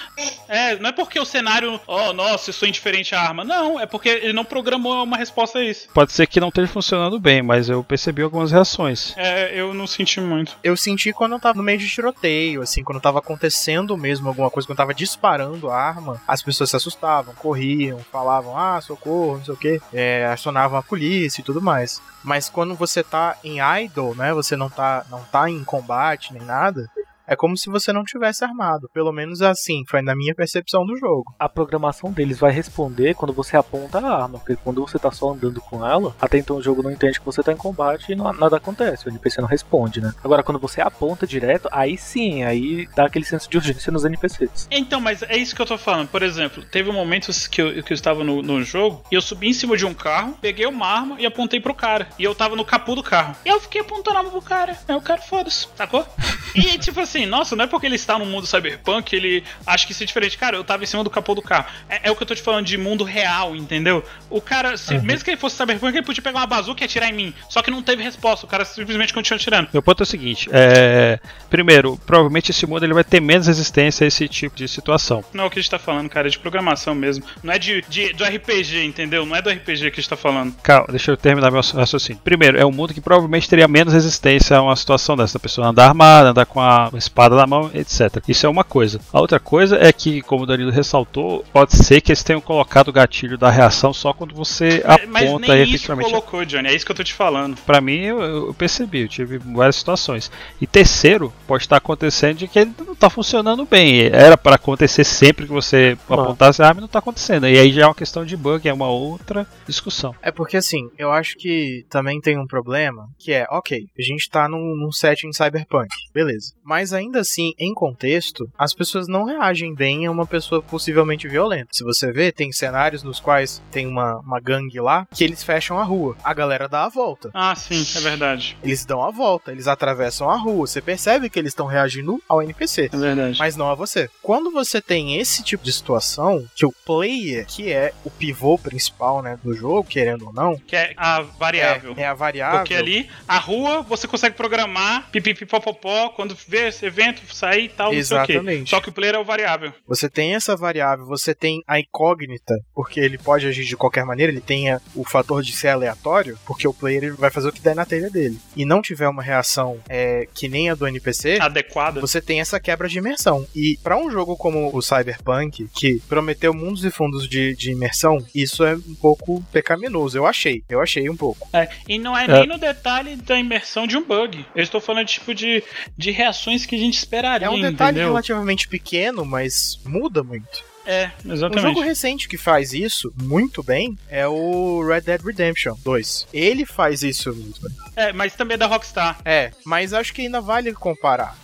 É, não é porque o cenário, oh, nossa, eu sou indiferente à arma. Não, é porque ele não programou uma resposta a isso. Pode ser que não esteja funcionando bem, mas eu percebi algumas reações. É, eu não senti muito. Eu senti quando eu tava no meio de tiroteio, assim, quando tava acontecendo mesmo alguma coisa, quando eu tava disparando a arma, as pessoas se assustavam, corriam, falavam, ah, socorro, não sei o quê, é, acionavam a polícia e tudo mais. Mas quando você tá em idle, né, você não tá, não tá em combate nem nada, é como se você não tivesse armado. Pelo menos assim, foi na minha percepção do jogo. A programação deles vai responder quando você aponta a arma, porque quando você tá só andando com ela, até então o jogo não entende que você tá em combate e não- nada acontece, o NPC não responde, né? Agora, quando você aponta direto, aí sim, aí dá aquele senso de urgência nos NPCs. Então, mas é isso que eu tô falando. Por exemplo, teve momentos que eu, que eu estava no, no jogo e eu subi em cima de um carro, peguei uma arma e apontei pro cara. E eu tava no capô do carro. E eu fiquei apontando a arma pro cara. Aí o cara, foda-se, sacou? E tipo assim, nossa, não é porque ele está no mundo cyberpunk, ele acha que isso é diferente. Cara, eu tava em cima do capô do carro. É, é o que eu tô te falando de mundo real, entendeu? O cara, se- mesmo que ele fosse cyberpunk, ele podia pegar uma bazuca e atirar em mim. Só que não teve resposta, o cara simplesmente continuou atirando. Meu ponto é o seguinte: é, primeiro, provavelmente esse mundo ele vai ter menos resistência a esse tipo de situação. Não é o que a gente tá falando, cara, é de programação mesmo. Não é de, de- do RPG, entendeu? Não é do RPG que a gente tá falando. Calma, deixa eu terminar meu raciocínio. Primeiro, é um mundo que provavelmente teria menos resistência a uma situação dessa. A pessoa andar armada, andar com a espada na mão, etc. Isso é uma coisa. A outra coisa é que, como o Danilo ressaltou, pode ser que eles tenham colocado o gatilho da reação só quando você É, Mas aponta nem isso efetivamente. colocou, Johnny, é isso que eu tô te falando. Pra mim, eu, eu percebi, eu tive várias situações. E terceiro, pode estar acontecendo de que ele não tá funcionando bem. Era para acontecer sempre que você Ah. apontasse a arma e não tá acontecendo. E aí já é uma questão de bug, é uma outra discussão. É porque assim, eu acho que também tem um problema, que é, ok, a gente tá num, num setting cyberpunk, beleza. Mas ainda assim, em contexto, as pessoas não reagem bem a uma pessoa possivelmente violenta. Se você vê, tem cenários nos quais tem uma, uma gangue lá que eles fecham a rua. A galera dá a volta. Ah, sim, é verdade. Eles dão a volta, eles atravessam a rua. Você percebe que eles estão reagindo ao NPC. É verdade. Mas não a você. Quando você tem esse tipo de situação, que o player, que é o pivô principal né, do jogo, querendo ou não, Que é a variável. é, é a variável. Porque ali, a rua, você consegue programar pipipipopopó, quando vê esse evento sair e tal, não sei o quê. Exatamente. Só que o player é o variável. Você tem essa variável, você tem a incógnita, porque ele pode agir de qualquer maneira, ele tem a- o fator de ser aleatório, porque o player ele vai fazer o que der na telha dele. E não tiver uma reação é, que nem a do NPC, Adequada. você tem essa quebra de imersão. E pra um jogo como o Cyberpunk, que prometeu mundos e fundos de, de imersão, isso é um pouco pecaminoso. Eu achei. Eu achei um pouco. É, e não é, É. nem no detalhe da imersão de um bug. Eu estou falando tipo de, de reações que a gente esperaria, É um detalhe entendeu? relativamente pequeno, mas muda muito. É, Um exatamente. jogo recente que faz isso muito bem é o Red Dead Redemption 2. Ele faz isso muito bem. É, mas também é da Rockstar. É, mas acho que ainda vale comparar.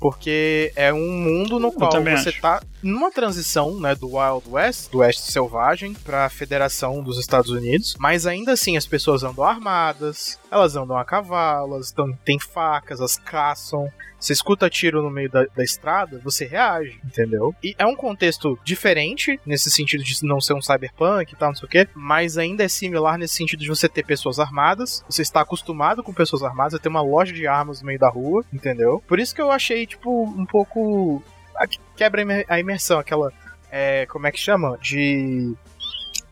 Porque é um mundo no qual você acho. tá numa transição, né, do Wild West, do Oeste Selvagem, pra Federação dos Estados Unidos, mas ainda assim as pessoas andam armadas, elas andam a cavalo, elas têm facas, elas caçam. Você escuta tiro no meio da, da estrada, você reage, entendeu? E é um contexto diferente, nesse sentido de não ser um cyberpunk e tal, não sei o quê, mas ainda é similar nesse sentido de você ter pessoas armadas, você está acostumado com pessoas armadas, você tem uma loja de armas no meio da rua, entendeu? Por isso que eu achei, tipo, um pouco. Quebra a imersão, aquela. É, como é que chama? De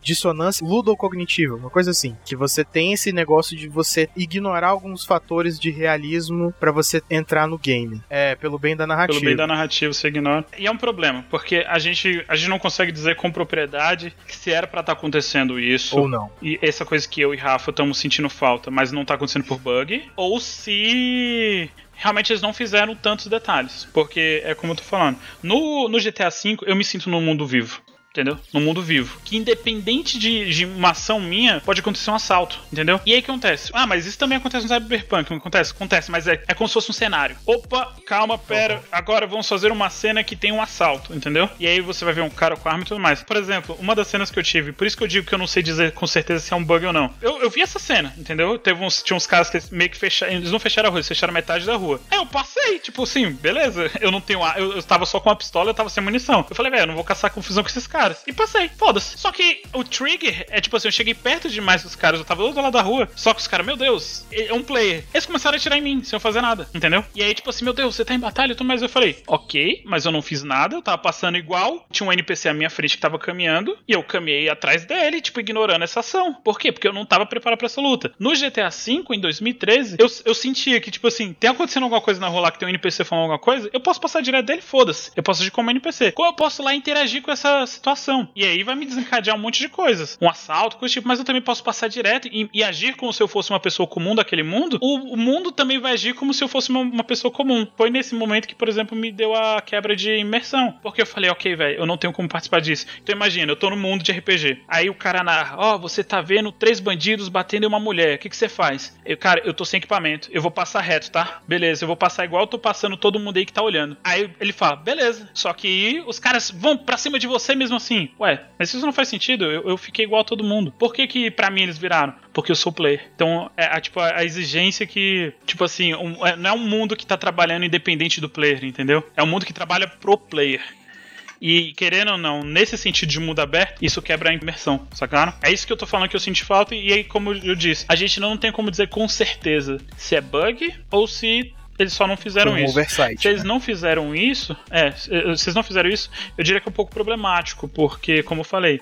dissonância ludocognitiva, uma coisa assim, que você tem esse negócio de você ignorar alguns fatores de realismo pra você entrar no game, é pelo bem da narrativa. Pelo bem da narrativa, você ignora. E é um problema, porque a gente, a gente não consegue dizer com propriedade que se era pra estar acontecendo isso. Ou não. E essa coisa que eu e Rafa estamos sentindo falta, mas não tá acontecendo por bug. Ou se realmente eles não fizeram tantos detalhes. Porque é como eu tô falando. No, no GTA V, eu me sinto num mundo vivo. Entendeu? No mundo vivo. Que independente de, de uma ação minha, pode acontecer um assalto. Entendeu? E aí que acontece? Ah, mas isso também acontece no Cyberpunk. Acontece? Acontece, mas é, é como se fosse um cenário. Opa, calma, pera. Agora vamos fazer uma cena que tem um assalto. Entendeu? E aí você vai ver um cara com arma e tudo mais. Por exemplo, uma das cenas que eu tive, por isso que eu digo que eu não sei dizer com certeza se é um bug ou não. Eu, eu vi essa cena, entendeu? Teve uns, tinha uns caras que meio que fecharam. Eles não fecharam a rua, eles fecharam metade da rua. Aí eu passei, tipo assim, beleza. Eu não tenho. Eu, eu tava só com uma pistola, eu tava sem munição. Eu falei, velho, eu não vou caçar confusão com esses caras. E passei, foda-se. Só que o trigger é tipo assim, eu cheguei perto demais dos caras, eu tava do outro lado da rua. Só que os caras, meu Deus, é um player. Eles começaram a atirar em mim, sem eu fazer nada, entendeu? E aí, tipo assim, meu Deus, você tá em batalha? Tudo mais. Eu falei, ok, mas eu não fiz nada, eu tava passando igual. Tinha um NPC à minha frente que tava caminhando. E eu caminhei atrás dele, tipo, ignorando essa ação. Por quê? Porque eu não tava preparado pra essa luta. No GTA V, em 2013, eu, eu sentia que, tipo assim, tem acontecendo alguma coisa na rua lá que tem um NPC falando alguma coisa, eu posso passar direto dele, foda-se. Eu posso agir como NPC. Ou eu posso lá interagir com essa situação. E aí vai me desencadear um monte de coisas. Um assalto, coisa tipo, mas eu também posso passar direto e, e agir como se eu fosse uma pessoa comum daquele mundo. O, o mundo também vai agir como se eu fosse uma, uma pessoa comum. Foi nesse momento que, por exemplo, me deu a quebra de imersão. Porque eu falei, ok, velho, eu não tenho como participar disso. Então imagina, eu tô no mundo de RPG. Aí o cara narra, ó, oh, você tá vendo três bandidos batendo em uma mulher. O que, que você faz? Eu, cara, eu tô sem equipamento. Eu vou passar reto, tá? Beleza, eu vou passar igual eu tô passando todo mundo aí que tá olhando. Aí ele fala, beleza. Só que os caras vão pra cima de você mesmo assim, ué, mas isso não faz sentido, eu, eu fiquei igual a todo mundo. Por que que pra mim eles viraram? Porque eu sou player. Então, é, a, tipo, a, a exigência que, tipo assim, um- é- não é um mundo que tá trabalhando independente do player, entendeu? É um mundo que trabalha pro player. E querendo ou não, nesse sentido de mundo aberto, isso quebra a imersão, sacaram? É isso que eu tô falando que eu senti falta, e aí, como eu disse, a gente não tem como dizer com certeza se é bug ou se eles só não fizeram um isso. oversight. Se eles não fizeram isso, é, se se eles não fizeram isso, eu diria que é um pouco problemático, porque, como eu falei,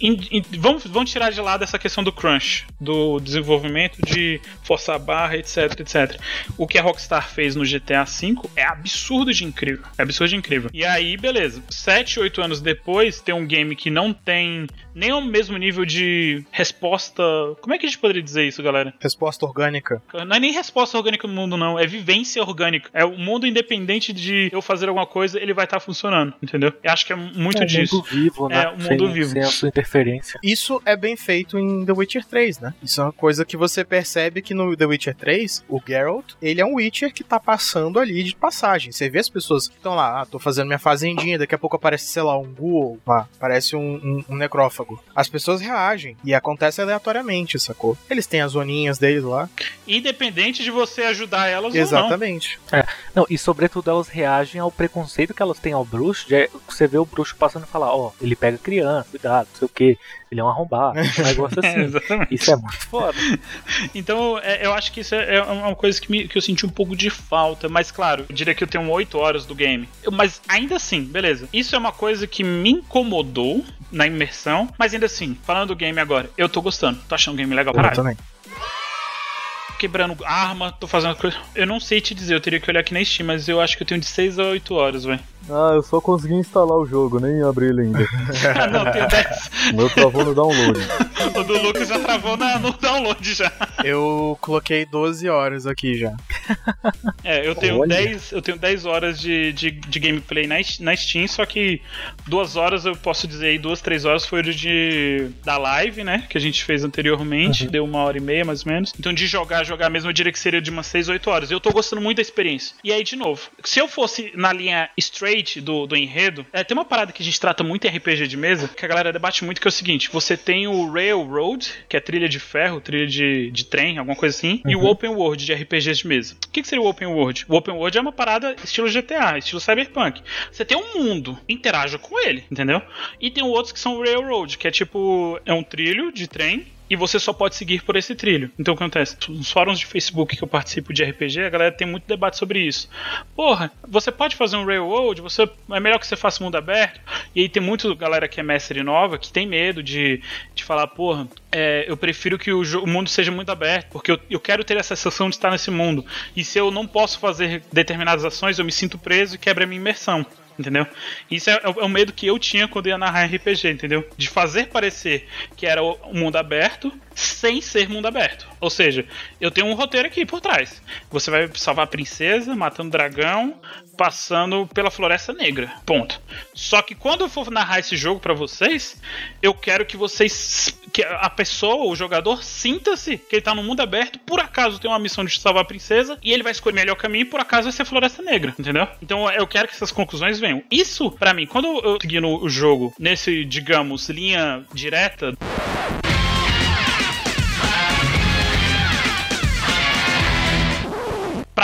in- in- vamos, vamos tirar de lado essa questão do crunch, do desenvolvimento de forçar a barra, etc, etc. O que a Rockstar fez no GTA V é absurdo de incrível. É absurdo de incrível. E aí, beleza. 7, 8 anos depois, tem um game que não tem nem o mesmo nível de resposta. Como é que a gente poderia dizer isso, galera? Resposta orgânica. Não é nem resposta orgânica no mundo, não. É vivência orgânica. É o mundo independente de eu fazer alguma coisa, ele vai estar funcionando, entendeu? Eu acho que é muito é, disso. mundo vivo, né? É, o mundo sem, vivo. sem a sua interferência. Isso é bem feito em The Witcher 3, né? Isso é uma coisa que você percebe que no The Witcher 3, o Geralt, ele é um Witcher que tá passando ali de passagem. Você vê as pessoas que estão lá, ah, tô fazendo minha fazendinha, daqui a pouco aparece, sei lá, um ghoul, lá, aparece um, um- um necrófago. As pessoas reagem e acontece aleatoriamente, sacou? Eles têm as zoninhas deles lá. Independente de você ajudar elas Exatamente. Não, e sobretudo elas reagem ao preconceito que elas têm ao bruxo. De, você vê o bruxo passando e falar, ó, ele pega criança, cuidado, não sei o que, ele é um arrombado, um negócio. É, assim. exatamente. Isso é muito foda. Então, é, eu acho que isso é é uma coisa que, me- que eu senti um pouco de falta. Mas, claro, eu diria que eu tenho 8 horas do game. Eu- mas ainda assim, beleza. Isso é uma coisa que me incomodou na imersão. Mas ainda assim, falando do game agora, eu tô gostando. Tô achando o game legal, Eu caralho. também. Quebrando arma, tô fazendo coisa. Eu não sei te dizer, eu teria que olhar aqui na Steam, mas eu acho que eu tenho de 6 a 8 horas, velho. Ah, eu só consegui instalar o jogo, nem abri ele ainda. Ah, não, tenho 10. O meu travou no download. O do Lucas já travou na- no download já. Eu coloquei 12 horas aqui já. É, eu tenho Olha. 10, eu tenho 10 horas de, de, de gameplay na, na Steam, só que duas horas eu posso dizer aí, duas, três horas foi o de da live, né? Que a gente fez anteriormente, deu uma hora e meia mais ou menos. Então de jogar, jogar mesmo, eu diria que seria de umas 6, 8 horas. Eu tô gostando muito da experiência. E aí, de novo, se eu fosse na linha straight do, do enredo, é, tem uma parada que a gente trata muito em RPG de mesa, que a galera debate muito, que é o seguinte: você tem o Railroad, que é trilha de ferro, trilha de, de trem, alguma coisa assim, e o Open World de RPGs de mesa. O que, que seria o Open World? O Open World é uma parada estilo GTA, estilo Cyberpunk. Você tem um mundo, interaja com ele, entendeu? E tem outros que são Railroad, que é tipo, é um trilho de trem e você só pode seguir por esse trilho. Então o que acontece? Nos fóruns de Facebook que eu participo de RPG, a galera tem muito debate sobre isso. Porra, você pode fazer um railroad, você é melhor que você faça mundo aberto. E aí tem muito galera que é mestre nova que tem medo de, de falar, porra, é, eu prefiro que o, o mundo seja muito aberto, porque eu, eu quero ter essa sensação de estar nesse mundo. E se eu não posso fazer determinadas ações, eu me sinto preso e quebra a minha imersão. Entendeu? Isso é, é o é o medo que eu tinha quando ia narrar RPG, entendeu? De fazer parecer que era o mundo aberto sem ser mundo aberto. Ou seja, eu tenho um roteiro aqui por trás. Você vai salvar a princesa, matando dragão, passando pela Floresta Negra. Ponto. Só que quando eu for narrar esse jogo pra vocês, eu quero que vocês. que a pessoa, o jogador, sinta-se que ele tá no mundo aberto, por acaso tem uma missão de salvar a princesa, e ele vai escolher o melhor caminho, e por acaso vai ser Floresta Negra, entendeu? Então eu quero que essas conclusões venham. Isso, pra mim, quando eu segui no jogo nesse, digamos, linha direta,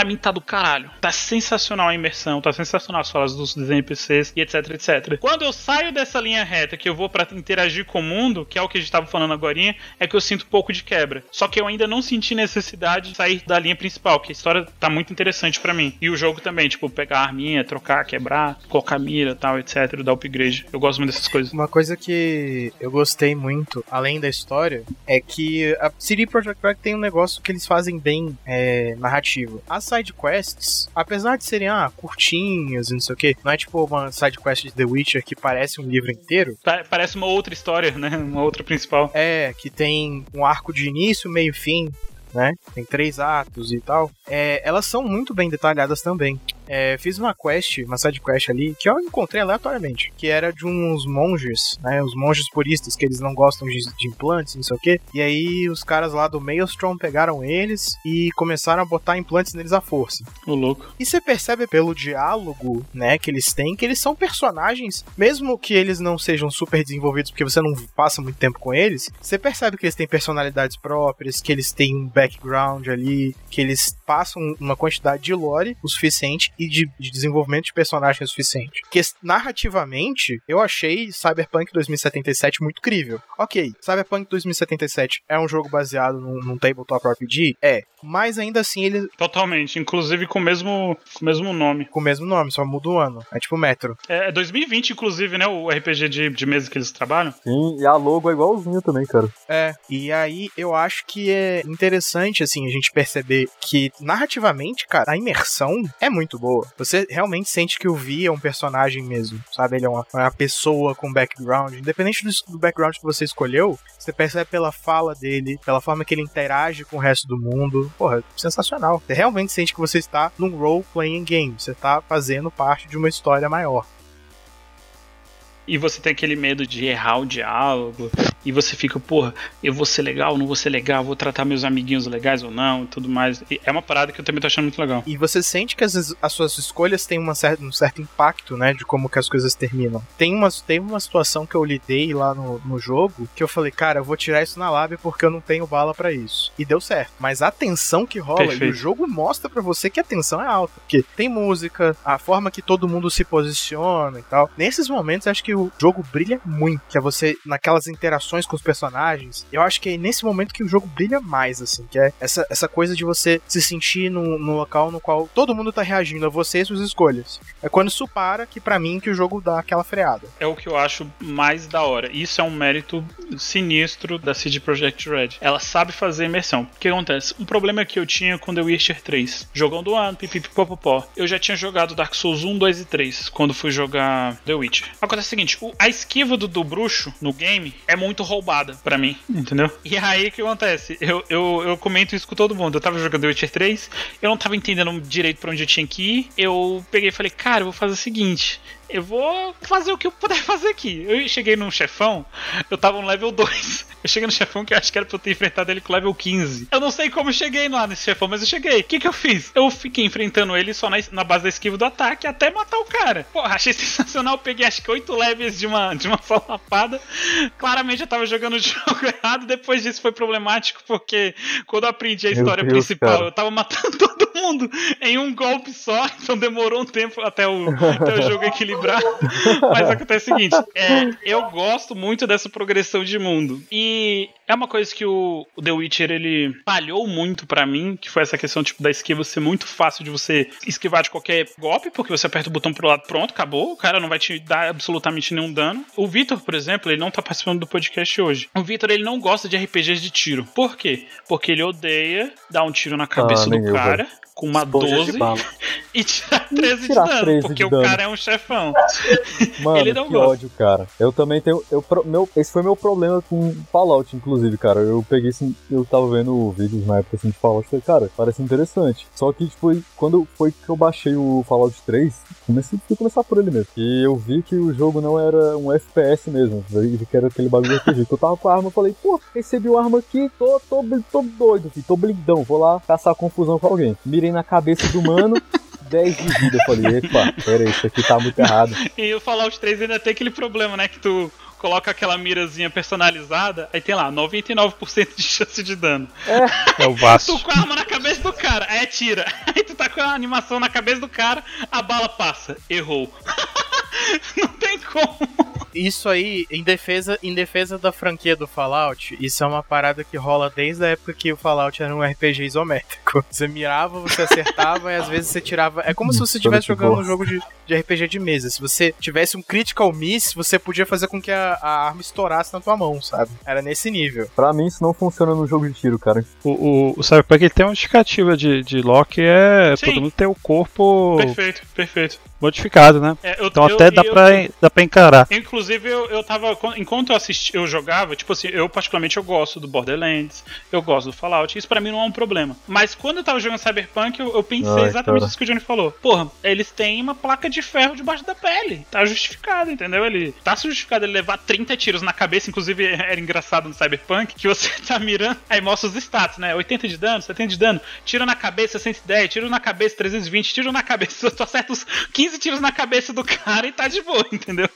Pra mim tá do caralho. Tá sensacional a imersão, tá sensacional as falas dos, NPCs e etc, etc. Quando eu saio dessa linha reta que eu vou pra interagir com o mundo, que é o que a gente tava falando agora, é que eu sinto um pouco de quebra. Só que eu ainda não senti necessidade de sair da linha principal, que a história tá muito interessante pra mim. E o jogo também, tipo, pegar a arminha, trocar, quebrar, colocar mira, tal, etc, dar upgrade. Eu gosto muito dessas coisas. Uma coisa que eu gostei muito, além da história, é que a CD Projekt Red tem um negócio que eles fazem bem é, narrativo. As side quests, apesar de serem ah, curtinhas e não sei o que, não é tipo uma side quest de The Witcher que parece um livro inteiro. Pa- Parece uma outra história, né? Uma outra principal. É, que tem um arco de início, meio e fim, né? Tem três atos e tal. É, elas são muito bem detalhadas também. É, fiz uma quest, uma side quest ali, que eu encontrei aleatoriamente, que era de uns monges, né? Os monges puristas, que eles não gostam de, de implantes, não sei o quê. E aí os caras lá do Maelstrom pegaram eles e começaram a botar implantes neles à força. O louco. E você percebe pelo diálogo, né, que eles têm, que eles são personagens, mesmo que eles não sejam super desenvolvidos, porque você não passa muito tempo com eles, você percebe que eles têm personalidades próprias, que eles têm um background ali, que eles passam uma quantidade de lore o suficiente e de, de desenvolvimento de personagem o suficiente. Que narrativamente, eu achei Cyberpunk 2077 muito crível. Ok, Cyberpunk 2077 é um jogo baseado num, num tabletop RPG? É. Mas ainda assim ele. Totalmente. Inclusive com o mesmo, com o mesmo nome. Com o mesmo nome, só muda o ano. É tipo Metro. É 2020, inclusive, né? O RPG de, de mesa que eles trabalham. Sim, e a logo é igualzinho também, cara. É. E aí eu acho que é interessante, assim, a gente perceber que narrativamente, cara, a imersão é muito boa. Você realmente sente que o Vi é um personagem mesmo, sabe? Ele é uma, uma pessoa com background. Independente do, do background que você escolheu, você percebe pela fala dele, pela forma que ele interage com o resto do mundo. Porra, sensacional. Você realmente sente que você está num role-playing game. Você está fazendo parte de uma história maior. E você tem aquele medo de errar o diálogo. E você fica, porra, eu vou ser legal, não vou ser legal, vou tratar meus amiguinhos legais ou não, e tudo mais. E é uma parada que eu também tô achando muito legal. E você sente que as, as suas escolhas têm uma certa, um certo impacto, né? De como que as coisas terminam. Tem uma, tem uma situação que eu lidei lá no, no jogo que eu falei, cara, eu vou tirar isso na lábia porque eu não tenho bala para isso. E deu certo. Mas a tensão que rola, Perfeito. e o jogo mostra para você que a tensão é alta. Porque tem música, a forma que todo mundo se posiciona e tal. Nesses momentos, acho que o jogo brilha muito. Que é você, naquelas interações com os personagens, eu acho que é nesse momento que o jogo brilha mais, assim. Que é essa, essa coisa de você se sentir no, no local no qual todo mundo tá reagindo a você e suas escolhas. É quando isso para que para mim que o jogo dá aquela freada. É o que eu acho mais da hora. Isso é um mérito sinistro da CD Projekt Red. Ela sabe fazer imersão. O que acontece? Um problema que eu tinha com The Witcher 3. Jogando ano, pipipipopopó. Eu já tinha jogado Dark Souls 1, 2 e 3 quando fui jogar The Witcher. Acontece o seguinte, a esquiva do, do bruxo no game é muito roubada para mim, entendeu? E aí o que acontece? Eu, eu, eu comento isso com todo mundo. Eu tava jogando The Witcher 3, eu não tava entendendo direito para onde eu tinha que ir. Eu peguei e falei, cara, eu vou fazer o seguinte: eu vou fazer o que eu puder fazer aqui. Eu cheguei num chefão, eu tava no level 2. Eu cheguei no chefão que eu acho que era pra eu ter enfrentado ele com level 15. Eu não sei como eu cheguei lá nesse chefão, mas eu cheguei. O que que eu fiz? Eu fiquei enfrentando ele só na, na base da esquiva do ataque até matar o cara. Pô, achei sensacional. Eu peguei acho que 8 levels de uma, de uma só lapada. Claramente eu tava jogando o jogo errado. Depois disso foi problemático, porque quando eu aprendi a história Deus, principal, cara. eu tava matando todo mundo em um golpe só. Então demorou um tempo até o, até o jogo equilibrar. Mas acontece o seguinte: é, eu gosto muito dessa progressão de mundo. E é uma coisa que o, o The Witcher ele falhou muito para mim, que foi essa questão tipo da esquiva ser muito fácil de você esquivar de qualquer golpe, porque você aperta o botão pro lado, pronto, acabou, o cara não vai te dar absolutamente nenhum dano. O Vitor, por exemplo, ele não tá participando do podcast hoje. O Vitor ele não gosta de RPGs de tiro. Por quê? Porque ele odeia dar um tiro na cabeça ah, do cara. Com uma Esponja 12 e tirar 13 tirar de dano, 13 porque de o dano. cara é um chefão. Mano, ele não que gosta. ódio, cara. Eu também tenho. Eu, meu, esse foi meu problema com Fallout, inclusive, cara. Eu peguei assim, eu tava vendo vídeos na época assim, de Fallout e falei, cara, parece interessante. Só que, tipo, quando foi que eu baixei o Fallout 3, comecei, fui começar por ele mesmo. E eu vi que o jogo não era um FPS mesmo. Vi que era aquele bagulho. Que eu tava com a arma, eu falei, pô, recebi uma arma aqui, tô, tô, tô doido, filho, tô blindão, vou lá caçar confusão com alguém. Mirei na cabeça do mano. 10 de vida. Eu falei, epa, pera aí, isso aqui tá muito errado. E o Fallout 3 ainda tem aquele problema, né? Que tu coloca aquela mirazinha personalizada, aí tem lá, 99% de chance de dano. É, é o Vasco. tu com a arma na cabeça do cara, aí atira. Aí tu tá com a animação na cabeça do cara, a bala passa. Errou. Não tem como isso aí, em defesa, em defesa da franquia do Fallout, isso é uma parada que rola desde a época que o Fallout era um RPG isométrico. Você mirava, você acertava e às vezes você tirava. É como se você estivesse jogando um jogo de, de RPG de mesa. Se você tivesse um critical miss, você podia fazer com que a, a arma estourasse na tua mão, sabe? Era nesse nível. Pra mim, isso não funciona no jogo de tiro, cara. O, o, o Cyberpunk tem uma justificativa de, de Loki é Sim. todo mundo ter o corpo. Perfeito, perfeito modificado, né? É, eu- Então eu- até dá, eu- pra, dá pra encarar. Inclusive, eu, eu tava. Enquanto eu assisti, eu jogava, tipo assim, eu particularmente eu gosto do Borderlands, eu gosto do Fallout, isso pra mim não é um problema. Mas quando eu tava jogando Cyberpunk, eu, eu pensei Ai, exatamente cara. isso que o Johnny falou. Porra, eles têm uma placa de ferro debaixo da pele. Tá justificado, entendeu? Ele tá justificado ele levar 30 tiros na cabeça, inclusive era engraçado no Cyberpunk, que você tá mirando, aí mostra os status, né? 80 de dano, 70 de dano, tiro na cabeça 110, tiro na cabeça 320, tiro na cabeça, tu acerta os 15 tiros na cabeça do cara e tá de boa, entendeu?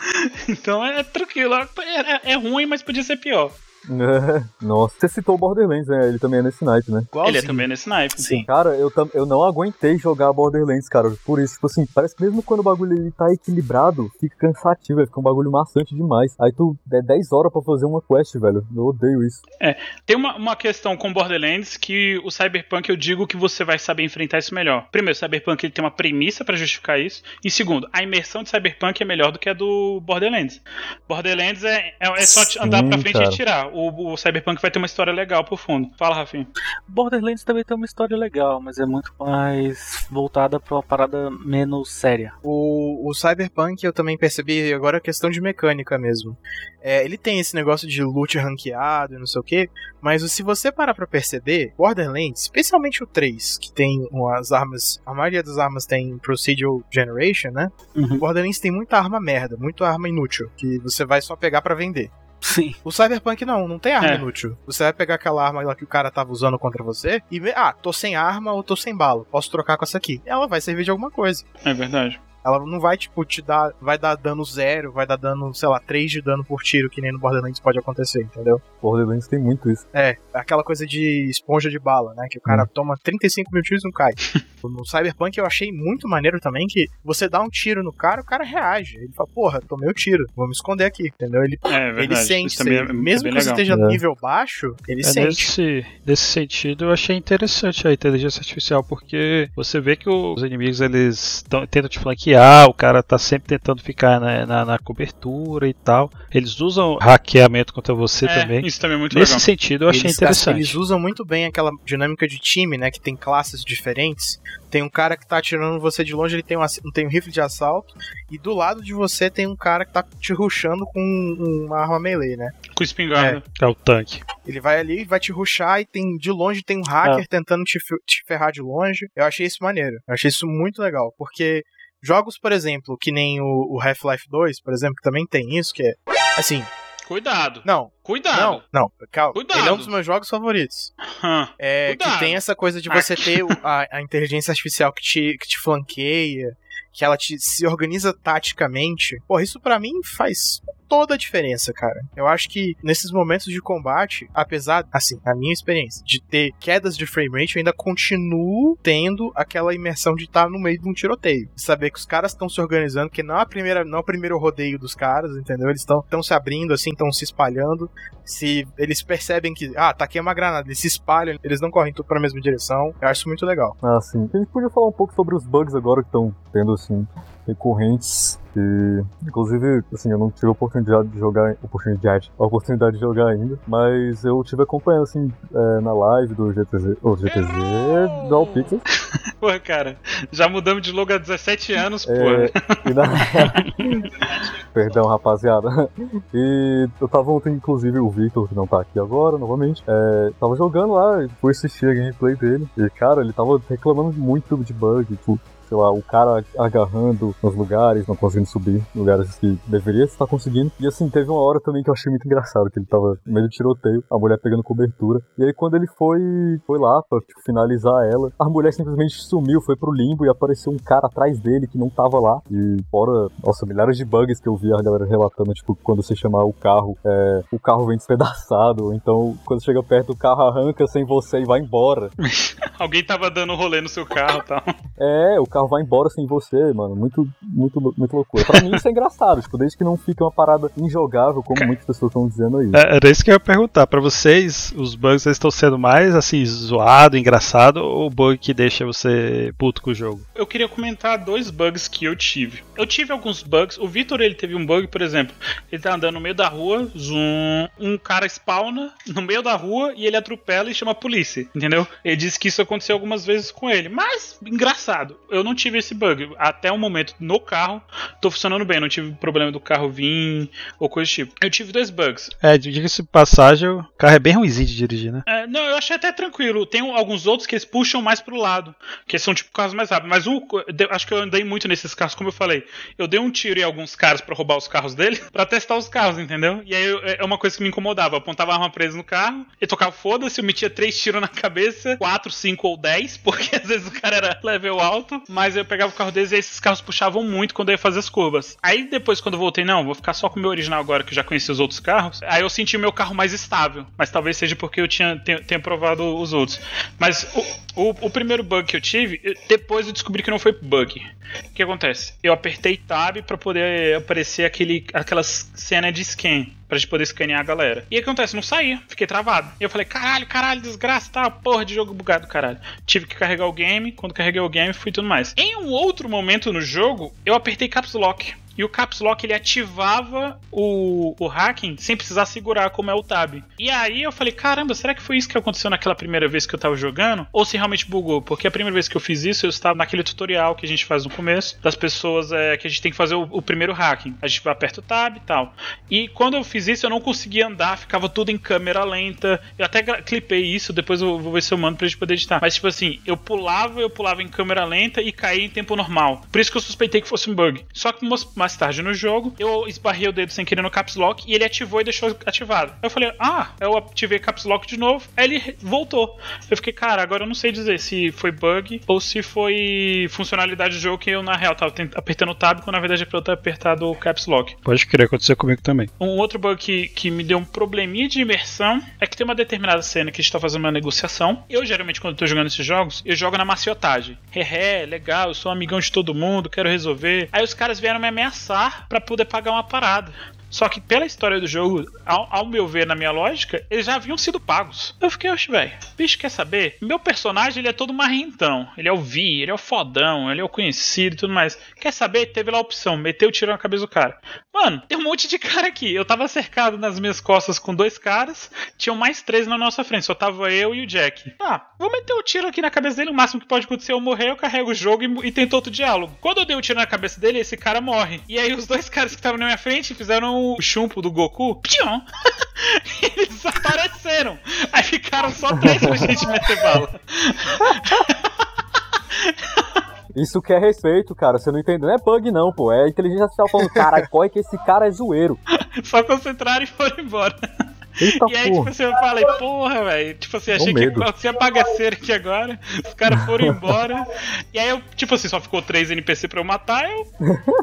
Então é tranquilo. É, é- é ruim, mas podia ser pior. É, nossa, você citou o Borderlands, né? Ele também é nesse naipe, né? Ele é também nesse naipe. Sim. Cara, eu, tam- eu não aguentei jogar Borderlands, cara. Por isso, tipo assim, parece que mesmo quando o bagulho ele tá equilibrado, fica cansativo, velho. Fica um bagulho maçante demais. Aí tu é 10 horas pra fazer uma quest, velho. Eu odeio isso. Tem uma, uma questão com Borderlands que o Cyberpunk eu digo que você vai saber enfrentar isso melhor. Primeiro, o Cyberpunk ele tem uma premissa pra justificar isso. E segundo, a imersão de Cyberpunk é melhor do que a do Borderlands. Borderlands é, é, é só te- andar Sim, pra frente cara. e atirar. O, o Cyberpunk vai ter uma história legal por fundo. Fala, Rafinha. Borderlands também tem uma história legal, mas é muito mais voltada pra uma parada menos séria. O, o Cyberpunk eu também percebi agora a questão de mecânica mesmo. É, ele tem esse negócio de loot ranqueado e não sei o que, mas se você parar pra perceber, Borderlands, especialmente o 3, que tem as armas, a maioria das armas tem Procedural Generation, né? Uhum. Borderlands tem muita arma merda, muita arma inútil, que você vai só pegar pra vender. Sim. O Cyberpunk não, não tem arma É. inútil. Você vai pegar aquela arma lá que o cara tava usando contra você e ver, ah, tô sem arma ou tô sem bala, posso trocar com essa aqui. Ela vai servir de alguma coisa. É verdade. Ela não vai, tipo, te dar. Vai dar dano zero, vai dar dano, sei lá, 3 de dano por tiro, que nem no Borderlands pode acontecer, entendeu? Borderlands tem muito isso. É, aquela coisa de esponja de bala, né? Que o cara toma 35 mil tiros e não cai. no Cyberpunk eu achei muito maneiro também que você dá um tiro no cara, o cara reage. Ele fala, porra, tomei o tiro, vou me esconder aqui, entendeu? Ele, É verdade. ele sente. Isso também é, você- é mesmo bem que você legal. esteja É. nível baixo, ele É sente. nesse, nesse sentido, eu achei interessante a inteligência artificial, porque você vê que os inimigos eles tão, tentam te flanquear, o cara tá sempre tentando ficar na, na, na cobertura e tal. Eles usam hackeamento contra você É, também. Isso também é muito Nesse legal. sentido, eu achei eles, interessante. Eles usam muito bem aquela dinâmica de time, né? Que tem classes diferentes. Tem um cara que tá atirando você de longe, ele tem, um, tem um rifle de assalto. E do lado de você tem um cara que tá te rushando com uma arma melee, né? Com espingarda. É o tanque. Ele vai ali e vai te rushar e tem de longe tem um hacker tentando te, te ferrar de longe. Eu achei isso maneiro. Eu achei isso muito legal. Porque jogos, por exemplo, que nem o, o Half-Life 2, por exemplo, que também tem isso, que é. Assim, Cuidado. não, Cuidado. não, não, calma. Cuidado. Ele é um dos meus jogos favoritos. Hã. É, Cuidado. que tem essa coisa de você ter a, a inteligência artificial que te, que te flanqueia, que ela te, se organiza taticamente. Porra, isso pra mim faz toda a diferença, cara. Eu acho que nesses momentos de combate, apesar, assim, na minha experiência, de ter quedas de frame rate, eu ainda continuo tendo aquela imersão de estar no meio de um tiroteio. Saber que os caras estão se organizando, que não é, a primeira, não é o primeiro rodeio dos caras, entendeu? Eles estão se abrindo, assim, estão se espalhando. Se eles percebem que, ah, tá aqui uma granada, eles se espalham, eles não correm tudo pra mesma direção. Eu acho isso muito legal. Ah, sim. A gente podia falar um pouco sobre os bugs agora que estão tendo, assim, recorrentes. E, inclusive, assim, eu não tive a oportunidade de jogar, oportunidade, a oportunidade de jogar ainda, mas eu tive acompanhando, assim, é, na live do GTZ, ou GTZ, do All Pixels, Porra, cara. Já mudamos de logo há 17 anos, É, porra. na... Perdão, rapaziada. E eu tava ontem, inclusive, o Victor, que não tá aqui agora, novamente, é, tava jogando lá, fui assistir a gameplay dele. E, cara, ele tava reclamando muito de bug, tipo, sei lá, o cara agarrando nos lugares, não conseguindo subir, lugares que deveria estar conseguindo. E assim, teve uma hora também que eu achei muito engraçado, que ele tava no meio do tiroteio, a mulher pegando cobertura. E aí quando ele foi, foi lá pra tipo, finalizar ela, a mulher simplesmente sumiu, foi pro limbo e apareceu um cara atrás dele que não tava lá. E fora, nossa, milhares de bugs que eu vi a galera relatando, tipo, quando você chamar o carro, é, o carro vem despedaçado, então quando chega perto o carro arranca sem você e vai embora. Alguém tava dando rolê no seu carro e tal. É, o carro vai embora sem você, mano. Muito, muito, muito loucura. Pra mim isso é engraçado, tipo, desde que não fica uma parada injogável, como muitas pessoas estão dizendo aí. É, Era isso que eu ia perguntar. Pra vocês, os bugs estão sendo mais assim, zoado, engraçado, ou o bug que deixa você puto com o jogo? Eu queria comentar dois bugs que eu tive. Eu tive alguns bugs. O Vitor, ele teve um bug, por exemplo. Ele tá andando no meio da rua, zoom, um cara spawna no meio da rua e ele atropela e chama a polícia, entendeu? Ele disse que isso aconteceu algumas vezes com ele. Mas, engraçado, eu não tive esse bug. Até o momento, no carro, tô funcionando bem. Não tive problema do carro vir ou coisa do tipo. Eu tive dois bugs. É, diga-se passagem, o carro é bem ruimzinho de dirigir, né? É, não, eu achei até tranquilo. Tem alguns outros que eles puxam mais pro lado, que são tipo carros mais rápidos. Mas de- acho que eu andei muito nesses carros, como eu falei. Eu dei um tiro em alguns caras pra roubar os carros dele, pra testar os carros, entendeu? E aí eu- é uma coisa que me incomodava. Eu apontava a arma presa no carro, e tocava foda-se, eu metia três tiros na cabeça, quatro, cinco ou dez, porque às vezes o cara era level alto, mas eu pegava o carro deles e esses carros puxavam muito quando eu ia fazer as curvas. Aí depois, quando eu voltei, não, vou ficar só com o meu original agora, que eu já conheci os outros carros. Aí eu senti o meu carro mais estável, mas talvez seja porque eu tinha tenha, provado os outros. Mas o, o, o primeiro bug que eu tive, depois eu descobri que não foi bug. O que acontece? Eu apertei Tab pra poder aparecer aquele, aquelas cena de scan. Pra gente poder escanear a galera. E acontece? Não saía, fiquei travado. E eu falei, caralho, caralho, desgraça, tá, porra de jogo bugado, caralho. Tive que carregar o game, quando carreguei o game, fui tudo mais. Em um outro momento no jogo, eu apertei Caps Lock. E o Caps Lock ele ativava o, o hacking sem precisar segurar, como é o Tab. E aí eu falei, caramba, será que foi isso que aconteceu naquela primeira vez que eu tava jogando? Ou se realmente bugou? Porque a primeira vez que eu fiz isso, eu estava naquele tutorial que a gente faz no começo, das pessoas é, que a gente tem que fazer o, o primeiro hacking. A gente aperta o Tab e tal. E quando eu fiz isso, eu não conseguia andar, ficava tudo em câmera lenta. Eu até clipei isso, depois eu vou ver se eu mando pra gente poder editar. Mas tipo assim, eu pulava, eu pulava em câmera lenta e caía em tempo normal. Por isso que eu suspeitei que fosse um bug. Só que mais tarde no jogo, eu esbarrei o dedo sem querer no Caps Lock e ele ativou e deixou ativado. Eu falei, ah, eu ativei Caps Lock de novo, aí ele voltou. Eu fiquei, cara, agora eu não sei dizer se foi bug ou se foi funcionalidade do jogo que eu, na real, tava apertando o tab quando na verdade é pra eu ter apertado o Caps Lock. Pode crer, aconteceu comigo também. Um outro bug que, que me deu um probleminha de imersão é que tem uma determinada cena que a gente tá fazendo uma negociação. Eu, geralmente, quando eu tô jogando esses jogos, eu jogo na maciotagem. Hehe, legal, eu sou amigão de todo mundo, quero resolver. Aí os caras vieram me ameaçar pra poder pagar uma parada. Só que pela história do jogo, ao, ao meu ver, na minha lógica, eles já haviam sido pagos. Eu fiquei, oxe, velho, bicho, quer saber? Meu personagem, ele é todo marrentão. Ele é o Vi, ele é o fodão, ele é o conhecido e tudo mais. Quer saber? Teve lá a opção, meteu o tiro na cabeça do cara. Mano, tem um monte de cara aqui. Eu tava cercado nas minhas costas com dois caras, tinham mais três na nossa frente, só tava eu e o Jack. Ah, vou meter o tiro aqui na cabeça dele, o máximo que pode acontecer é eu morrer, eu carrego o jogo e, e tento outro diálogo. Quando eu dei o tiro na cabeça dele, esse cara morre. E aí os dois caras que estavam na minha frente fizeram o chumpo do Goku, pion, e eles desapareceram. Aí ficaram só três pra gente meter bala. Isso que é respeito, cara. Você não entendeu. Não é bug, não, pô. É inteligência artificial falando, caralho, corre que esse cara é zoeiro. Só concentraram e foram embora. Eita E aí, tipo porra. assim, eu falei, porra, velho. Tipo assim, achei que ia medo. acontecer a bagaceira aqui agora. Os caras foram embora. E aí eu, tipo assim, só ficou três NPC pra eu matar. Eu,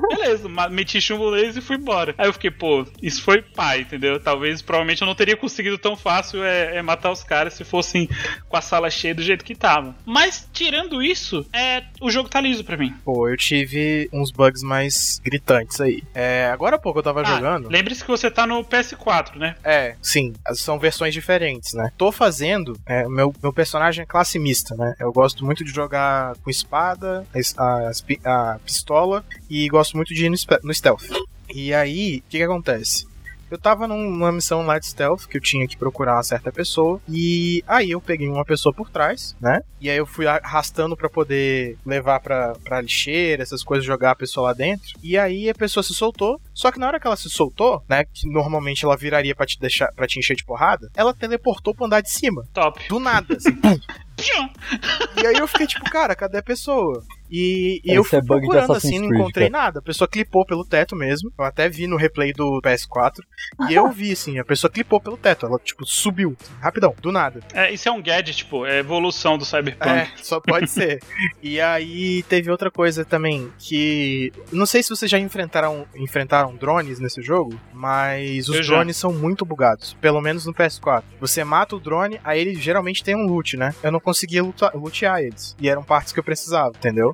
beleza, meti chumbo neles e fui embora. Aí eu fiquei, pô, isso foi pai, entendeu? Talvez, provavelmente eu não teria conseguido tão fácil é, é matar os caras se fossem com a sala cheia do jeito que tava. Mas, tirando isso, é, o jogo tá liso pra mim. Pô, eu tive uns bugs mais gritantes aí. É, agora há pouco eu tava Ah, jogando. Lembre-se que você tá no PS4, né? É, sim, são versões diferentes, né? Tô fazendo, é, meu, meu personagem é classe mista, né? Eu gosto muito de jogar com espada, a, a, a pistola e gosto muito de ir no, no stealth. E aí, o que que acontece? Eu tava num- numa missão de stealth que eu tinha que procurar uma certa pessoa. E aí eu peguei uma pessoa por trás, né? E aí eu fui arrastando pra poder levar pra, pra lixeira, essas coisas, jogar a pessoa lá dentro. E aí a pessoa se soltou. Só que na hora que ela se soltou, né? Que normalmente ela viraria pra te deixar para te encher de porrada, ela teleportou pro andar de cima. Top. Do nada, assim. E aí eu fiquei tipo, cara, cadê a pessoa? E, e eu Esse fui é procurando assim, não encontrei cara. nada. A pessoa clipou pelo teto mesmo. Eu até vi no replay do PS4. E eu vi, assim, a pessoa clipou pelo teto. Ela, tipo, subiu, assim, rapidão, do nada. É, isso é um gadget, tipo, é evolução do Cyberpunk. É, só pode ser. E aí teve outra coisa também que não sei se vocês já enfrentaram enfrentaram drones nesse jogo, mas os Eu já. drones são muito bugados, pelo menos no PS4. Você mata o drone, aí ele geralmente tem um loot, né? Eu não conseguia lutear eles e eram partes que eu precisava, entendeu?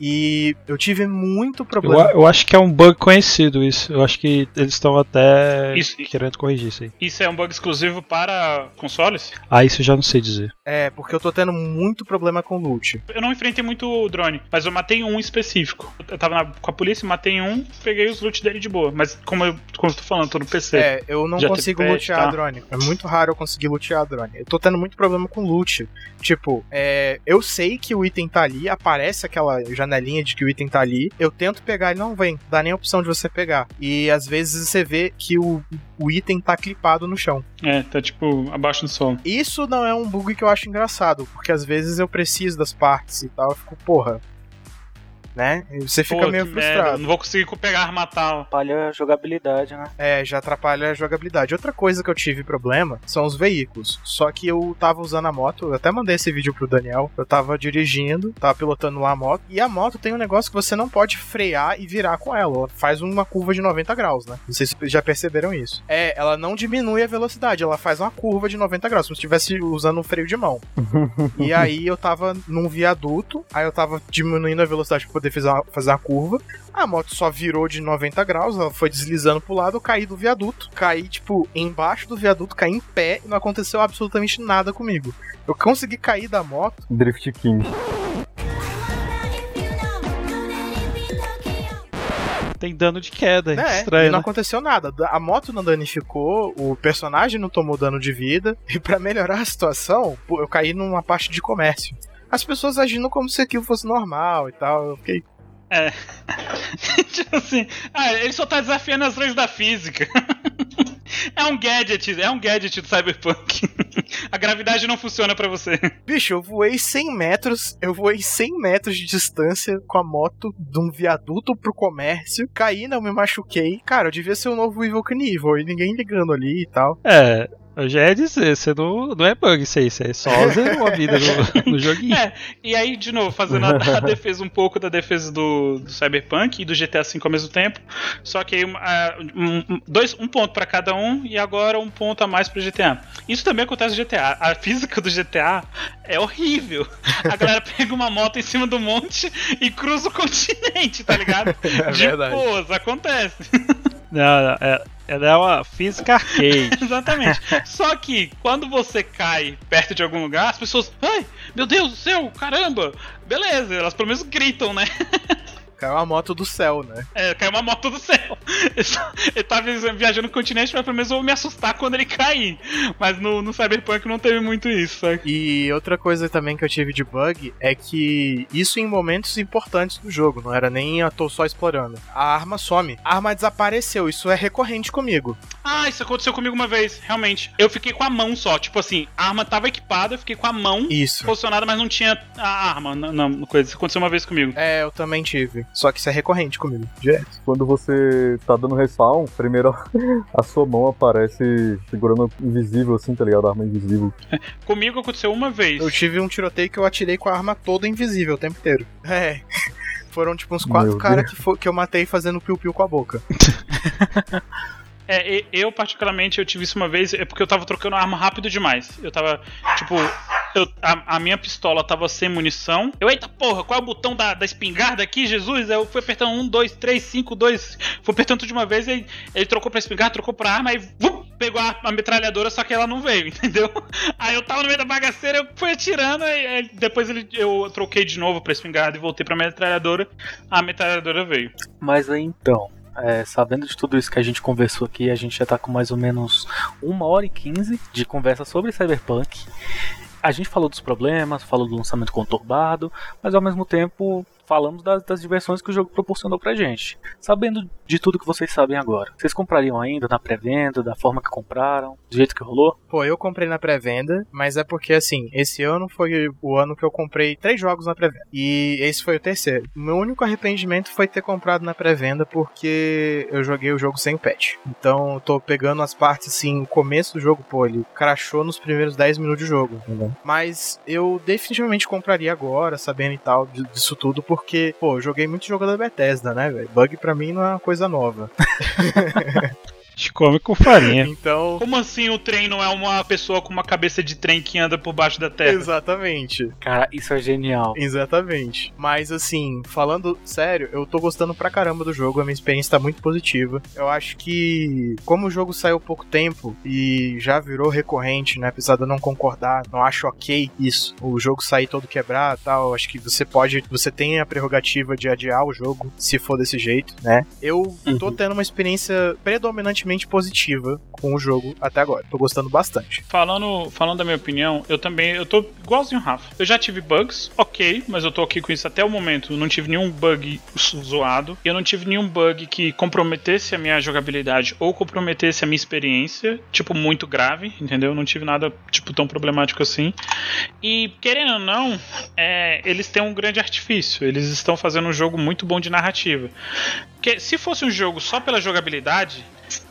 E eu tive muito Eu, problema. eu acho que é um bug conhecido isso. Eu acho que eles estão até Isso- querendo corrigir isso aí. Isso é um bug exclusivo para consoles? Ah, isso eu já não sei dizer. É, porque eu tô tendo muito problema com loot. Eu não enfrentei muito o drone, mas eu matei um específico. Eu tava na- com a polícia, matei um, peguei os loot dele de boa. Mas como eu, como eu tô falando, tô no PC. É, eu não Já consigo patch, lutear tá? drone. É muito raro eu conseguir lutear drone. Eu tô tendo muito problema com loot. Tipo, é, eu sei que o item tá ali, aparece aquela janelinha janelinha de que o item tá ali. Eu tento pegar, ele não vem. Dá nem a opção de você pegar. E às vezes você vê que o, o item tá clipado no chão. É, tá tipo abaixo do solo. Isso não é um bug que eu acho engraçado, porque às vezes eu preciso das partes e tal. Eu fico, porra. Né? E você fica Pô, meio que merda, frustrado. Não vou conseguir pegar arma tal. Atrapalha a jogabilidade, né? É, já atrapalha a jogabilidade. Outra coisa que eu tive problema são os veículos. Só que eu tava usando a moto, eu até mandei esse vídeo pro Daniel. Eu tava dirigindo, tava pilotando lá a moto. E a moto tem um negócio que você não pode frear e virar com ela. Ela faz uma curva de 90 graus, né? Não sei se vocês já perceberam isso. É, ela não diminui a velocidade, ela faz uma curva de 90 graus, como se estivesse usando um freio de mão. e aí eu tava num viaduto, aí eu tava diminuindo a velocidade poder fazer uma, fazer uma curva. A moto só virou de 90 graus, ela foi deslizando pro lado, eu caí do viaduto. Caí, tipo, embaixo do viaduto, caí em pé e não aconteceu absolutamente nada comigo. Eu consegui cair da moto. Drift King. Tem dano de queda. né, Estranho, e não né? aconteceu nada. A moto não danificou, o personagem não tomou dano de vida. E pra melhorar a situação, eu caí numa parte de comércio. As pessoas agindo como se aquilo fosse normal e tal. Eu fiquei. É. tipo assim, ah, ele só tá desafiando as leis da física. é um gadget, é um gadget do Cyberpunk. A gravidade não funciona pra você. Bicho, eu voei 100 metros, eu voei 100 metros de distância com a moto de um viaduto pro comércio, caí, não me machuquei. Cara, eu devia ser o novo Evil Knievel e ninguém ligando ali e tal. É, eu já ia dizer, você não, não é bug isso aí, isso aí só zerou a vida no, no joguinho. É, e aí, de novo, fazendo a, a defesa um pouco da defesa do, do Cyberpunk e do GTA V ao mesmo tempo. Só que aí ah, um, dois, um ponto pra cada um e agora um ponto a mais pro GTA. Isso também acontece no GTA. A física do GTA é horrível. A galera pega uma moto em cima do monte e cruza o continente, tá ligado? É De verdade. boas, acontece. Não, não, é, ela é uma física arcade. Exatamente. Só que quando você cai perto de algum lugar, as pessoas. Ai, meu Deus do céu, caramba! Beleza, elas pelo menos gritam, né? Caiu a moto do céu, né? É, caiu uma moto do céu. Eu tava viajando no continente, mas pelo menos eu vou me assustar quando ele cair. Mas no, no Cyberpunk não teve muito isso, sabe? E outra coisa também que eu tive de bug é que isso em momentos importantes do jogo, não era nem eu tô só explorando. A arma some. A arma desapareceu, isso é recorrente comigo. Ah, isso aconteceu comigo uma vez, realmente. Eu fiquei com a mão só. Tipo assim, a arma tava equipada, eu fiquei com a mão Isso. posicionada, mas não tinha a arma. Não, não, coisa. Isso aconteceu uma vez comigo. É, eu também tive. Só que isso é recorrente comigo, direto. Quando você tá dando respawn, primeiro a sua mão aparece segurando invisível, assim, tá ligado? A arma invisível. Comigo aconteceu uma vez. Eu tive um tiroteio que eu atirei com a arma toda invisível o tempo inteiro. É. Foram tipo uns quatro caras que, que eu matei fazendo piu-piu com a boca. É, e- eu particularmente eu tive isso uma vez, é porque eu tava trocando arma rápido demais. Eu tava, tipo, eu- a, a minha pistola tava sem munição. Eu, eita porra, qual é o botão da, da espingarda aqui, Jesus? Eu fui apertando um, dois, três, cinco, dois. Fui apertando tudo de uma vez, aí ele trocou pra espingarda, trocou pra arma, aí vup, pegou a, a metralhadora, só que ela não veio, entendeu? Aí eu tava no meio da bagaceira, eu fui atirando, aí depois ele, eu troquei de novo pra espingarda e voltei pra metralhadora. A metralhadora veio. Mas aí então, é, sabendo de tudo isso que a gente conversou aqui, a gente já tá com mais ou menos uma hora e quinze de conversa sobre Cyberpunk. A gente falou dos problemas, falou do lançamento conturbado, mas ao mesmo tempo falamos das, das diversões que o jogo proporcionou pra gente. Sabendo de tudo que vocês sabem agora, vocês comprariam ainda na pré-venda, da forma que compraram, do jeito que rolou? Pô, eu comprei na pré-venda, mas é porque assim, esse ano foi o ano que eu comprei três jogos na pré-venda. E esse foi o terceiro. O meu único arrependimento foi ter comprado na pré-venda porque eu joguei o jogo sem patch. Então eu tô pegando as partes assim, o começo do jogo, pô, ele crashou nos primeiros 10 minutos de jogo. entendeu? Mas eu definitivamente compraria agora, sabendo e tal disso tudo, porque, pô, eu joguei muito jogo da Bethesda, né, velho? Bug pra mim não é uma coisa nova. A gente come com farinha. Então. Como assim o trem não é uma pessoa com uma cabeça de trem que anda por baixo da terra? Exatamente. Cara, isso é genial. Exatamente. Mas assim, falando sério, eu tô gostando pra caramba do jogo, a minha experiência tá muito positiva. Eu acho que, como o jogo saiu há pouco tempo e já virou recorrente, né? Apesar de eu não concordar, não acho ok isso. O jogo sair todo quebrado e tal. Acho que você pode. Você tem a prerrogativa de adiar o jogo, se for desse jeito, né? Eu tô Uhum. tendo uma experiência predominantemente surpreendentemente positiva com o jogo até agora. Tô gostando bastante. Falando, falando da minha opinião, eu também, eu tô igualzinho o Rafa. Eu já tive bugs, ok, mas eu tô aqui com isso até o momento. Não tive nenhum bug zoado. Eu não tive nenhum bug que comprometesse a minha jogabilidade ou comprometesse a minha experiência, tipo, muito grave, entendeu? Não tive nada, tipo, tão problemático assim. E, querendo ou não, é, eles têm um grande artifício. Eles estão fazendo um jogo muito bom de narrativa. Porque se fosse um jogo só pela jogabilidade,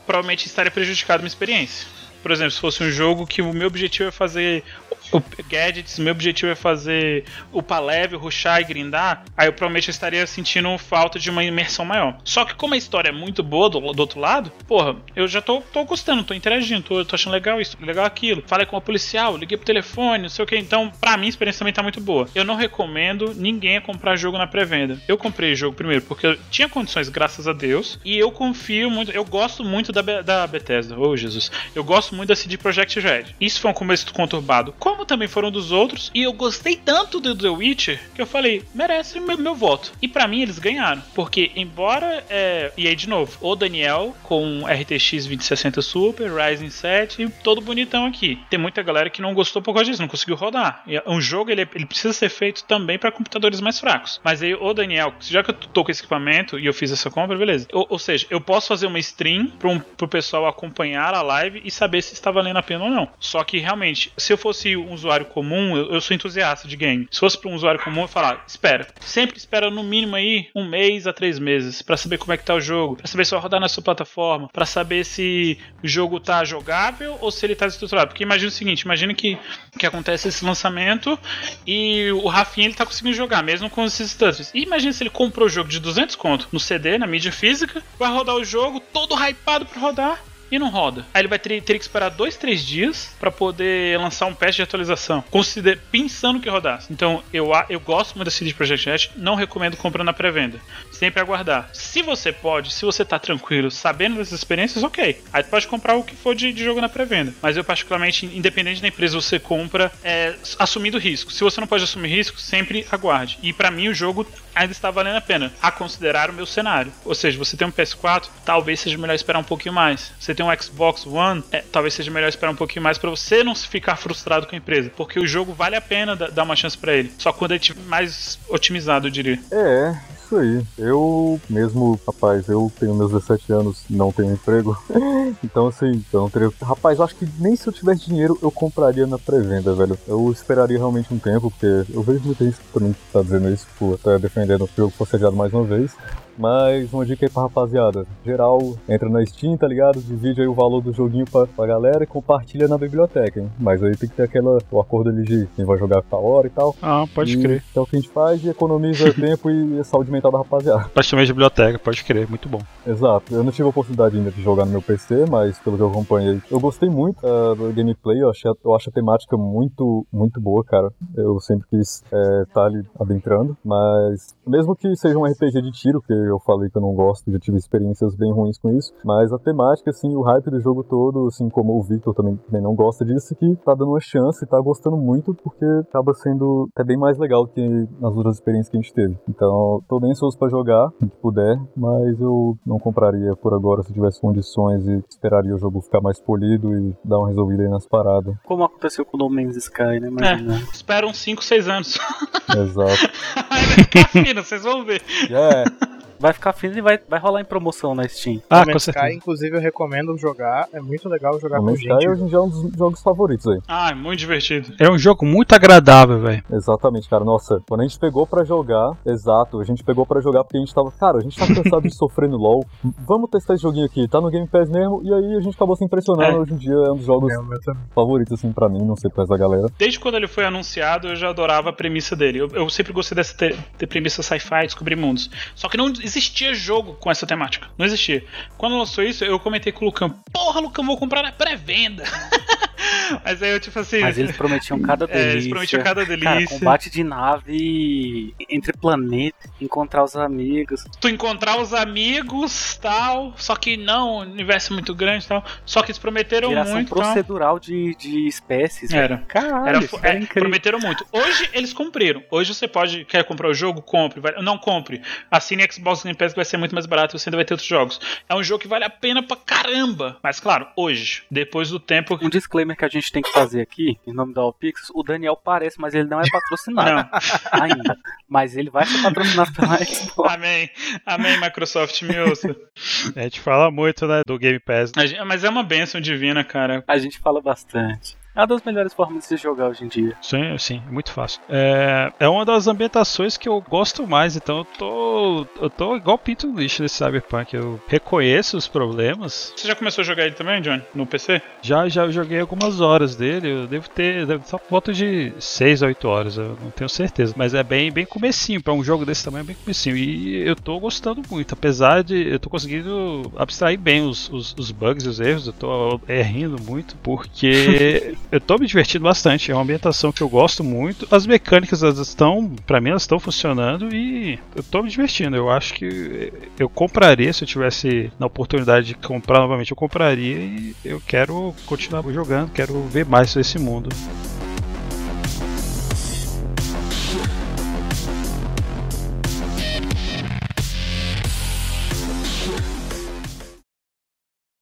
provavelmente estaria prejudicado minha experiência. Por exemplo, se fosse um jogo que o meu objetivo é fazer o gadgets, meu objetivo é fazer upar level, rushar e grindar, aí eu provavelmente estaria sentindo falta de uma imersão maior. Só que como a história é muito boa do, do outro lado, porra, eu já tô, tô gostando, tô interagindo, tô, tô achando legal isso, legal aquilo. Falei com o policial, liguei pro telefone, não sei o que. Então, pra mim, a experiência também tá muito boa. Eu não recomendo ninguém comprar jogo na pré-venda. Eu comprei jogo primeiro porque eu tinha condições, graças a Deus, e eu confio muito, eu gosto muito da, da Bethesda. Ô, oh, Jesus. Eu gosto muito da CD Projekt Red. Isso foi um começo conturbado. Como também foram dos outros, e eu gostei tanto do The Witcher que eu falei, merece meu, meu voto. E para mim eles ganharam, porque embora é, e aí de novo, o Daniel com RTX 2060 Super, Ryzen 7, todo bonitão aqui. Tem muita galera que não gostou por causa disso, não conseguiu rodar. E um jogo ele, ele precisa ser feito também para computadores mais fracos. Mas aí o Daniel, já que eu tô com esse equipamento e eu fiz essa compra, beleza. Ou, ou seja, eu posso fazer uma stream um, pro pessoal acompanhar a live e saber se está valendo a pena ou não. Só que realmente, se eu fosse usuário comum, eu, eu sou entusiasta de game. Se fosse para um usuário comum, eu falar, espera. Sempre espera no mínimo aí um mês a três meses para saber como é que tá o jogo, para saber se vai rodar na sua plataforma, para saber se o jogo tá jogável ou se ele tá estruturado. Porque imagina o seguinte, imagina que, que acontece esse lançamento e o Rafinha ele tá conseguindo jogar, mesmo com esses touches. E imagina se ele comprou o jogo de 200 conto no CD, na mídia física, vai rodar o jogo todo hypado para rodar e não roda. Aí ele vai ter, ter que esperar dois, três dias para poder lançar um patch de atualização, consider, pensando que rodasse. Então eu, eu gosto muito da CD Projekt Red, não recomendo comprar na pré-venda. Sempre aguardar. Se você pode, se você tá tranquilo, sabendo dessas experiências, ok. Aí pode comprar o que for de, de jogo na pré-venda. Mas eu, particularmente, independente da empresa, você compra é, assumindo risco. Se você não pode assumir risco, sempre aguarde. E para mim o jogo ainda está valendo a pena, a considerar o meu cenário. Ou seja, você tem um PS4, talvez seja melhor esperar um pouquinho mais. Você tem um Xbox One, é, talvez seja melhor esperar um pouquinho mais para você não ficar frustrado com a empresa, porque o jogo vale a pena dar uma chance para ele. Só quando ele estiver mais otimizado, eu diria. É, isso aí. Eu mesmo, rapaz, eu tenho meus 17 anos, não tenho emprego. então, assim, eu não teria. Rapaz, eu acho que nem se eu tivesse dinheiro eu compraria na pré-venda, velho. Eu esperaria realmente um tempo, porque eu vejo muita gente também tá dizendo isso, tipo, até defendendo o jogo adiado mais uma vez. Mas uma dica aí pra rapaziada. Geral, entra na Steam, tá ligado? Divide aí o valor do joguinho pra, pra galera e compartilha na biblioteca, hein? Mas aí tem que ter aquela, o acordo ali de quem vai jogar a hora e tal. Ah, pode e, crer. É o que a gente faz e economiza tempo e saúde mental da rapaziada. Praticamente biblioteca, pode crer, muito bom. Exato. Eu não tive a oportunidade ainda de jogar no meu PC, mas pelo que eu acompanhei, eu gostei muito uh, do gameplay, eu, achei, eu acho a temática muito, muito boa, cara. Eu sempre quis estar é, tá ali adentrando, mas mesmo que seja um RPG de tiro, que eu falei que eu não gosto, já tive experiências bem ruins com isso, mas a temática, assim, o hype do jogo todo, assim, como o Victor também, também não gosta disso, que tá dando uma chance e tá gostando muito, porque acaba sendo até bem mais legal que nas outras experiências que a gente teve. Então, tô bem ansioso pra jogar, se puder, mas eu não compraria por agora se tivesse condições e esperaria o jogo ficar mais polido e dar uma resolvida aí nas paradas. Como aconteceu com o No Man's Sky, né? Imagina. É, espera uns 5, 6 anos. Exato. Vai ficar fino, vocês vão ver. É. Vai ficar fino e vai, vai rolar em promoção na Steam. Ah, com Sky, inclusive, eu recomendo jogar. É muito legal jogar com Sky gente. hoje em dia é um dos jogos favoritos aí. Ah, é muito divertido. É um jogo muito agradável, velho. Exatamente, cara. Nossa, quando a gente pegou pra jogar, exato, a gente pegou pra jogar porque a gente tava, cara, a gente tá cansado de sofrer no LoL. Vamos testar esse joguinho aqui, tá no Game Pass mesmo, e aí a gente acabou se impressionando. É. Hoje em dia é um dos jogos favoritos, assim, pra mim, não sei pra essa galera. Desde quando ele foi anunciado, eu já adorava a premissa dele. Eu, eu sempre gostei dessa premissa sci-fi, descobrir mundos. Só que não existia jogo com essa temática. Não existia. Quando lançou isso, eu comentei com o Lucão: Porra, Lucão, vou comprar na pré-venda. Mas aí eu, tipo assim. Mas eles prometiam cada delícia. É, eles prometiam cada Cara, delícia. combate de nave entre planetas, encontrar os amigos. tu encontrar os amigos tal, só que não, universo é muito grande tal. Só que eles prometeram Geração muito. tal. procedural de, de espécies. Era. velho. Caralho, Era, isso é, incrível. prometeram muito. Hoje eles cumpriram. Hoje você pode. Quer comprar o jogo? Compre. Não compre. Assine Xbox Game Pass que vai ser muito mais barato e você ainda vai ter outros jogos. É um jogo que vale a pena pra caramba. Mas claro, hoje, depois do tempo. Um disclaimer que a gente tem que fazer aqui, em nome da Alpix, o Daniel parece, mas ele não é patrocinado Não. ainda. Mas ele vai ser patrocinado pela Xbox. Amém. Amém, Microsoft, me ouça. A gente fala muito, né, do Game Pass. Gente- Mas é uma bênção divina, cara. A gente fala bastante. É uma das melhores formas de se jogar hoje em dia. Sim, sim, é muito fácil. É, é uma das ambientações que eu gosto mais, então eu tô, eu tô igual pinto no lixo nesse Cyberpunk. Eu reconheço os problemas. Você já começou a jogar ele também, Johnny? No PC? Já, já joguei algumas horas dele, eu devo ter devo só por volta de 6 a 8 horas, eu não tenho certeza. Mas é bem, bem comecinho, pra um jogo desse tamanho é bem comecinho. E eu tô gostando muito, apesar de eu tô conseguindo abstrair bem os, os, os bugs e os erros, eu tô é, rindo muito, porque eu tô me divertindo bastante. É uma ambientação que eu gosto muito. As mecânicas elas estão, pra mim, elas estão funcionando e eu tô me divertindo. Eu acho que eu compraria se eu tivesse na oportunidade de comprar novamente, eu compraria e eu quero continuar jogando, quero ver mais desse mundo.